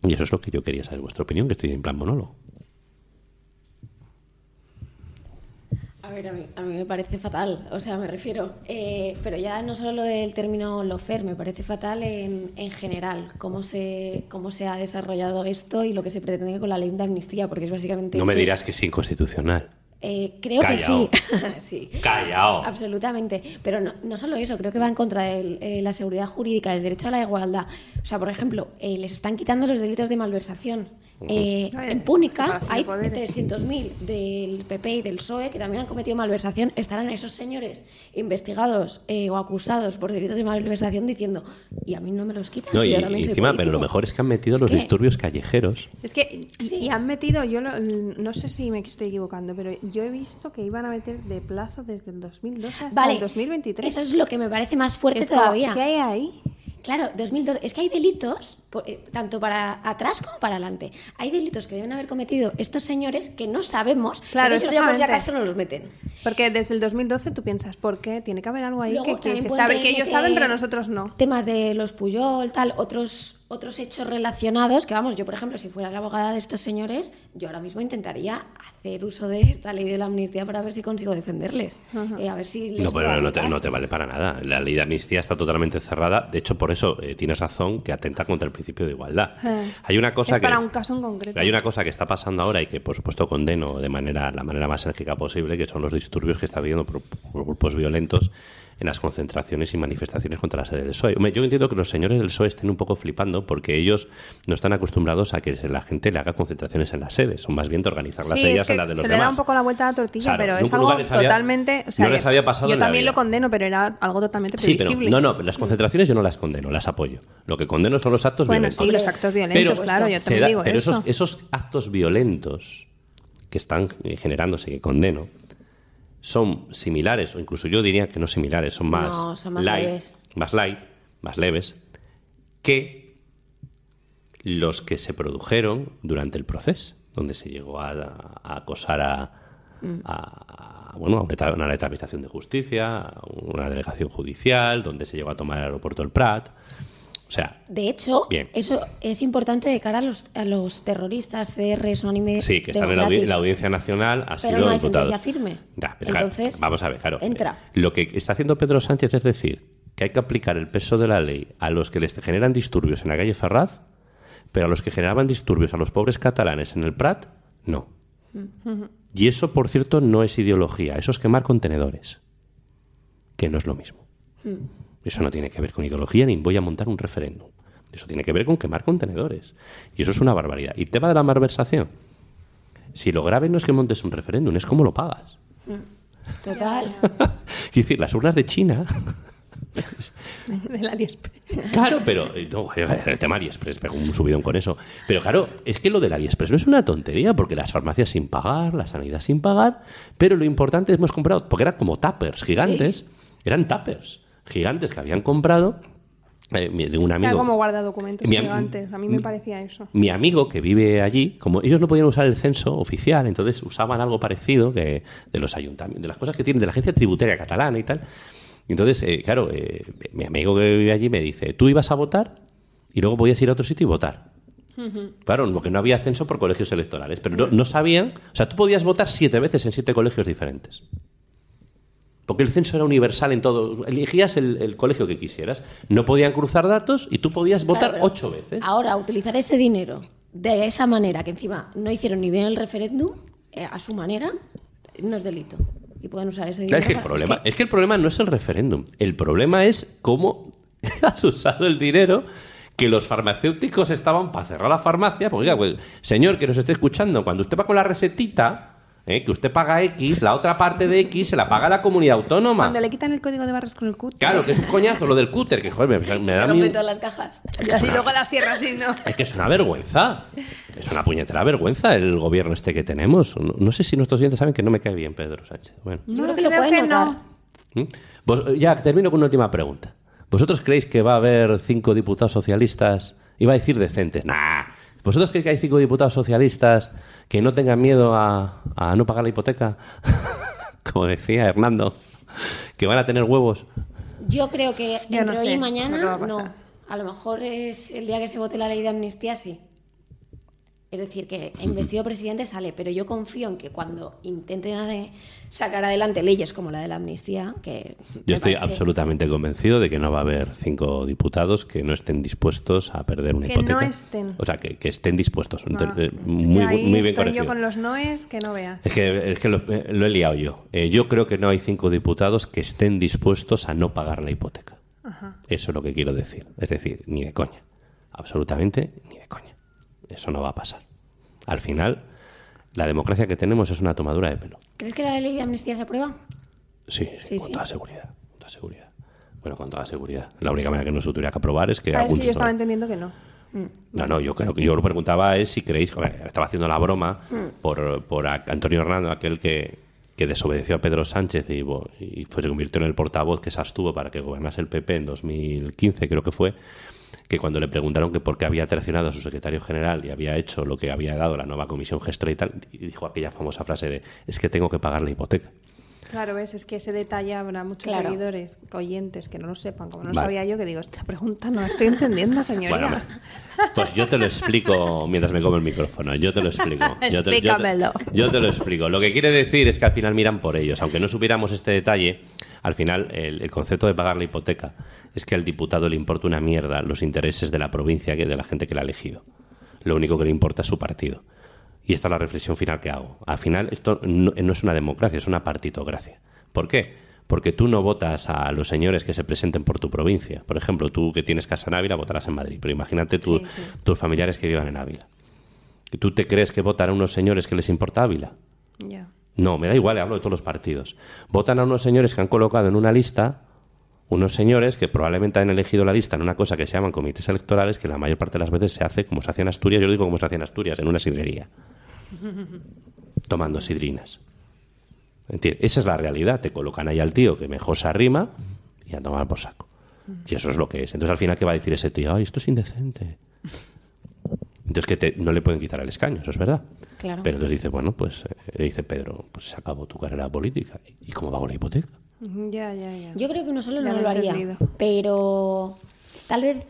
Y eso es lo que yo quería saber, vuestra opinión, que estoy en plan monólogo. A ver, a mí, a mí me parece fatal, o sea, me refiero, eh, pero ya no solo lo del término lofer, me parece fatal en, en general, cómo se, cómo se ha desarrollado esto y lo que se pretende con la ley de amnistía, porque es básicamente... No me dirás que es inconstitucional. Eh, creo Callao. que sí. sí. Callao. Absolutamente. Pero no, no solo eso, creo que va en contra de eh, la seguridad jurídica, del derecho a la igualdad. O sea, por ejemplo, eh, les están quitando los delitos de malversación. Eh, en Púnica hay poderes. 300.000 del PP y del PSOE que también han cometido malversación. Estarán esos señores investigados eh, o acusados por delitos de malversación diciendo, y a mí no me los quitan. No, si y, yo y también soy encima, pero lo político". mejor es que han metido Es los que- disturbios callejeros. Es que Sí. y han metido, yo lo- no sé si me estoy equivocando, pero yo he visto que iban a meter de plazo desde el 2012 hasta Vale, el 2023. Eso es lo que me parece más fuerte todavía. ¿Qué hay ahí? Claro, 2012. Es que hay delitos, eh, tanto para atrás como para adelante. Hay delitos que deben haber cometido estos señores que no sabemos, Claro, ellos ya por si exactamente. acaso no los meten. Porque desde el 2012 tú piensas, ¿por qué? Tiene que haber algo ahí Luego que, que- que sabe- que ellos saben, pero nosotros no. Temas de los Puyol, tal, otros, otros hechos relacionados, que vamos, yo por ejemplo, si fuera la abogada de estos señores, yo ahora mismo intentaría hacer uso de esta ley de la amnistía para ver si consigo defenderles. Eh, a ver si les No, pero no te, no te vale para nada. La ley de amnistía está totalmente cerrada. De hecho, por eso eh, tienes razón que atenta contra el principio de igualdad. Eh. Hay una cosa Es que para un caso en concreto. hay una cosa que está pasando ahora y que por supuesto condeno de manera la manera más enérgica posible, que son los disturbios que está habiendo por, por grupos violentos en las concentraciones y manifestaciones contra la sede del PSOE. Hombre, yo entiendo que los señores del PSOE estén un poco flipando porque ellos no están acostumbrados a que la gente le haga concentraciones en las sedes, son más bien de organizar las Sí, ellas es que en las de los se demás. le da un poco la vuelta a la tortilla, Claro, pero es algo había- totalmente. O sea, no les había pasado Yo también lo condeno, pero era algo totalmente Sí, pero previsible. no, no, las concentraciones yo no las condeno, las apoyo. Lo que condeno son los actos Bueno, violentos. sí, los actos violentos, Pero claro, yo se da- digo pero eso. esos, esos actos violentos que están eh, generándose, que condeno, son similares, o incluso yo diría que no similares, son más, No, son más light, leves. más light, más leves, que los que se produjeron durante el proceso, donde se llegó a, a acosar a, a- a, bueno, a una, una de justicia, a una delegación judicial, donde se llegó a tomar el aeropuerto del Prat. O sea, De hecho, Bien. eso es importante de cara a los, a los terroristas, CR, anime sí, que están en la, audi- la Audiencia Nacional, ha Pero sido no hay sentencia firme. Pero claro, Entonces, vamos a ver, claro. entra. Lo que está haciendo Pedro Sánchez es decir que hay que aplicar el peso de la ley a los que les generan disturbios en la calle Ferraz, pero a los que generaban disturbios a los pobres catalanes en el Prat, no. Y eso, por cierto, no es ideología, eso es quemar contenedores, que no es lo mismo. Eso no tiene que ver con ideología ni voy a montar un referéndum. Eso tiene que ver con quemar contenedores. Y eso es una barbaridad. Y tema de la malversación. Si lo grave no es que montes un referéndum, es cómo lo pagas. Total. Quiero decir, las urnas de China. Del AliExpress. Claro, pero. No, el tema AliExpress, pegó un subidón con eso. Pero claro, es que lo del AliExpress no es una tontería, porque las farmacias sin pagar, la sanidad sin pagar, pero lo importante es hemos comprado, porque eran como tuppers gigantes, eran tuppers gigantes que habían comprado eh, de un amigo. Era como guarda documentos Mi gigantes. A mí me parecía eso. Mi amigo que vive allí, como ellos no podían usar el censo oficial, entonces usaban algo parecido que de los ayuntamientos, de las cosas que tienen de la agencia tributaria catalana y tal. Entonces, eh, claro, eh, mi amigo que vive allí me dice, tú ibas a votar y luego podías ir a otro sitio y votar. Claro, porque no había censo por colegios electorales, pero no, no sabían, o sea, tú podías votar siete veces en siete colegios diferentes. Porque el censo era universal en todo. Elegías el, el colegio que quisieras. No podían cruzar datos y tú podías votar Claro, ocho veces. Ahora, utilizar ese dinero de esa manera, que encima no hicieron ni bien el referéndum, eh, a su manera, no es delito. Y pueden usar ese dinero. Es que, el para- problema, es que- es que el problema no es el referéndum. El problema es cómo has usado el dinero que los farmacéuticos estaban para cerrar la farmacia. Porque, oiga, pues, señor que nos esté escuchando, cuando usted va con la recetita, ¿eh? que usted paga X, la otra parte de X se la paga la comunidad autónoma. Cuando le quitan el código de barras con el cut. Claro, que es un coñazo lo del cúter, que joder, me, me da rompe todas las cajas. Y así luego la cierra así, ¿no? Es que es una vergüenza. Es una puñetera vergüenza el gobierno este que tenemos. No, no sé si nuestros clientes saben que no me cae bien Pedro Sánchez. Bueno. Yo creo que lo creo pueden que no. notar. ¿Mm? Vos- ya termino con una última pregunta. ¿Vosotros creéis que va a haber cinco diputados socialistas? Iba a decir decentes. Nah. ¿Vosotros creéis que hay cinco diputados socialistas que no tengan miedo a, a no pagar la hipoteca? Como decía Hernando, que van a tener huevos. Yo creo que entre no hoy sé y mañana no. A lo mejor es el día que se vote la ley de amnistía, sí. Es decir, que investido presidente sale, pero yo confío en que cuando intenten sacar adelante leyes como la de la amnistía, que Yo estoy parece- absolutamente convencido de que no va a haber cinco diputados que no estén dispuestos a perder una Que hipoteca. no estén. O sea, que, que estén dispuestos. Ah, Entonces, eh, es muy, que ahí muy bien estoy corregido. yo con los noes que no veas. Es que, es que lo, eh, lo he liado yo. Eh, yo creo que no hay cinco diputados que estén dispuestos a no pagar la hipoteca. Eso es lo que quiero decir. Es decir, ni de coña. Absolutamente ni de coña. Eso no va a pasar. Al final, la democracia que tenemos es una tomadura de pelo. ¿Crees que la ley de amnistía se aprueba? Sí, sí, Sí, con sí. toda seguridad. Con toda seguridad. Bueno, con toda seguridad. La única manera que no se tuviera que aprobar es que... Ah, es que yo estaba entendiendo que no. No, no, yo creo que yo lo preguntaba es si creéis, estaba haciendo la broma por, por a- Antonio Hernando, aquel que, que desobedeció a Pedro Sánchez y fue, se convirtió en el portavoz que se abstuvo para que gobernase el PP en 2015, creo que fue, que cuando le preguntaron que por qué había traicionado a su secretario general y había hecho lo que había dado la nueva comisión gestora y tal, dijo aquella famosa frase de es que tengo que pagar la hipoteca. Claro, ves, es que ese detalle habrá muchos Claro. seguidores, oyentes que no lo sepan, como no lo Vale. sabía yo, que digo, esta pregunta no la estoy entendiendo, señoría. Bueno, pues yo te lo explico mientras me como el micrófono. Yo te lo explico. Yo te- yo te- Explícamelo. Yo te, lo explico. Lo que quiere decir es que al final miran por ellos. Aunque no supiéramos este detalle, al final el, el concepto de pagar la hipoteca es que al diputado le importa una mierda los intereses de la provincia que de la gente que la ha elegido. Lo único que le importa es su partido. Y esta es la reflexión final que hago. Al final esto no, no es una democracia, es una partitocracia. ¿Por qué? Porque tú no votas a los señores que se presenten por tu provincia. Por ejemplo, tú que tienes casa en Ávila votarás en Madrid, pero imagínate tú- Sí, sí. tus familiares que vivan en Ávila. ¿Y ¿Tú te crees que votan a unos señores que les importa Ávila? Ya. No, me da igual, hablo de todos los partidos. Votan a unos señores que han colocado en una lista unos señores que probablemente han elegido la lista en una cosa que se llaman comités electorales, que la mayor parte de las veces se hace como se hace en Asturias, yo lo digo como se hace en Asturias, en una sidrería, tomando sidrinas. ¿Entiendes? Esa es la realidad, te colocan ahí al tío que mejor se arrima y a tomar por saco. Y eso es lo que es. Entonces al final, ¿qué va a decir ese tío? Ay, esto es indecente. Entonces que te- no le pueden quitar el escaño, eso es verdad. Claro. Pero entonces dice, bueno, pues eh, le dice Pedro, pues se acabó tu carrera política. ¿Y cómo pago la hipoteca? Ya, ya, ya. Yo creo que uno solo Ya no lo lo haría. Pero tal vez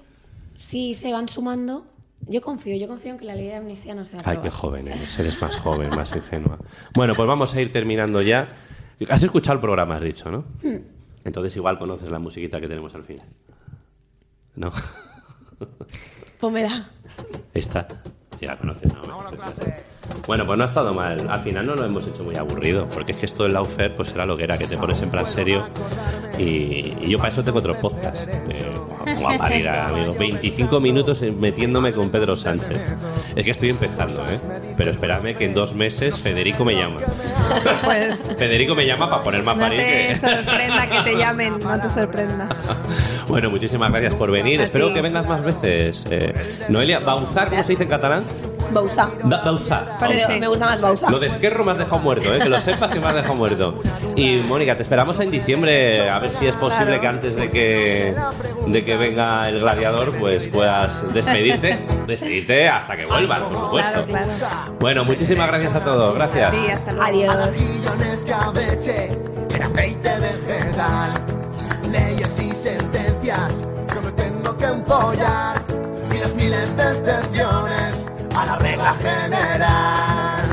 si se van sumando, yo confío, yo confío en que la ley de amnistía no se va a Ay, qué joven eres, eres más joven, más ingenua. Bueno, pues vamos a ir terminando ya. Has escuchado el programa, has dicho, ¿no? Hmm. Entonces igual conoces la musiquita que tenemos al final. ¿No? Pómela. Esta. Sí, la conoces, ¿no? Bueno, pues no ha estado mal. Al final no lo hemos hecho muy aburrido, porque es que esto del Laufer pues era lo que era, que te pones en plan serio. Y, y yo para eso tengo otro podcast. Eh, guaparida, amigo. 25 minutos metiéndome con Pedro Sánchez. Es que estoy empezando, ¿eh? Pero espérame que en dos meses Federico me llama. Pues Federico me llama para ponerme a no parir. te que- sorprenda que te llamen, no te sorprenda. Bueno, muchísimas gracias por venir. A Espero ti. que vengas más veces. Eh, Noelia, ¿bauzar cómo se dice en catalán? Bausa. Da-. Parece. Me gusta más Bausa. Lo de Esquerro me has dejado muerto, ¿eh? que lo sepas que me has dejado muerto. Y Mónica, te esperamos en diciembre, a ver si es posible Claro. que antes de que, de que venga el gladiador, pues puedas despedirte. Despedirte hasta que vuelvas, por supuesto. Claro, claro. Bueno, muchísimas gracias a todos. Gracias. Sí, hasta luego. Adiós. Leyes y sentencias que me tengo que empollar y las miles de excepciones a la regla general.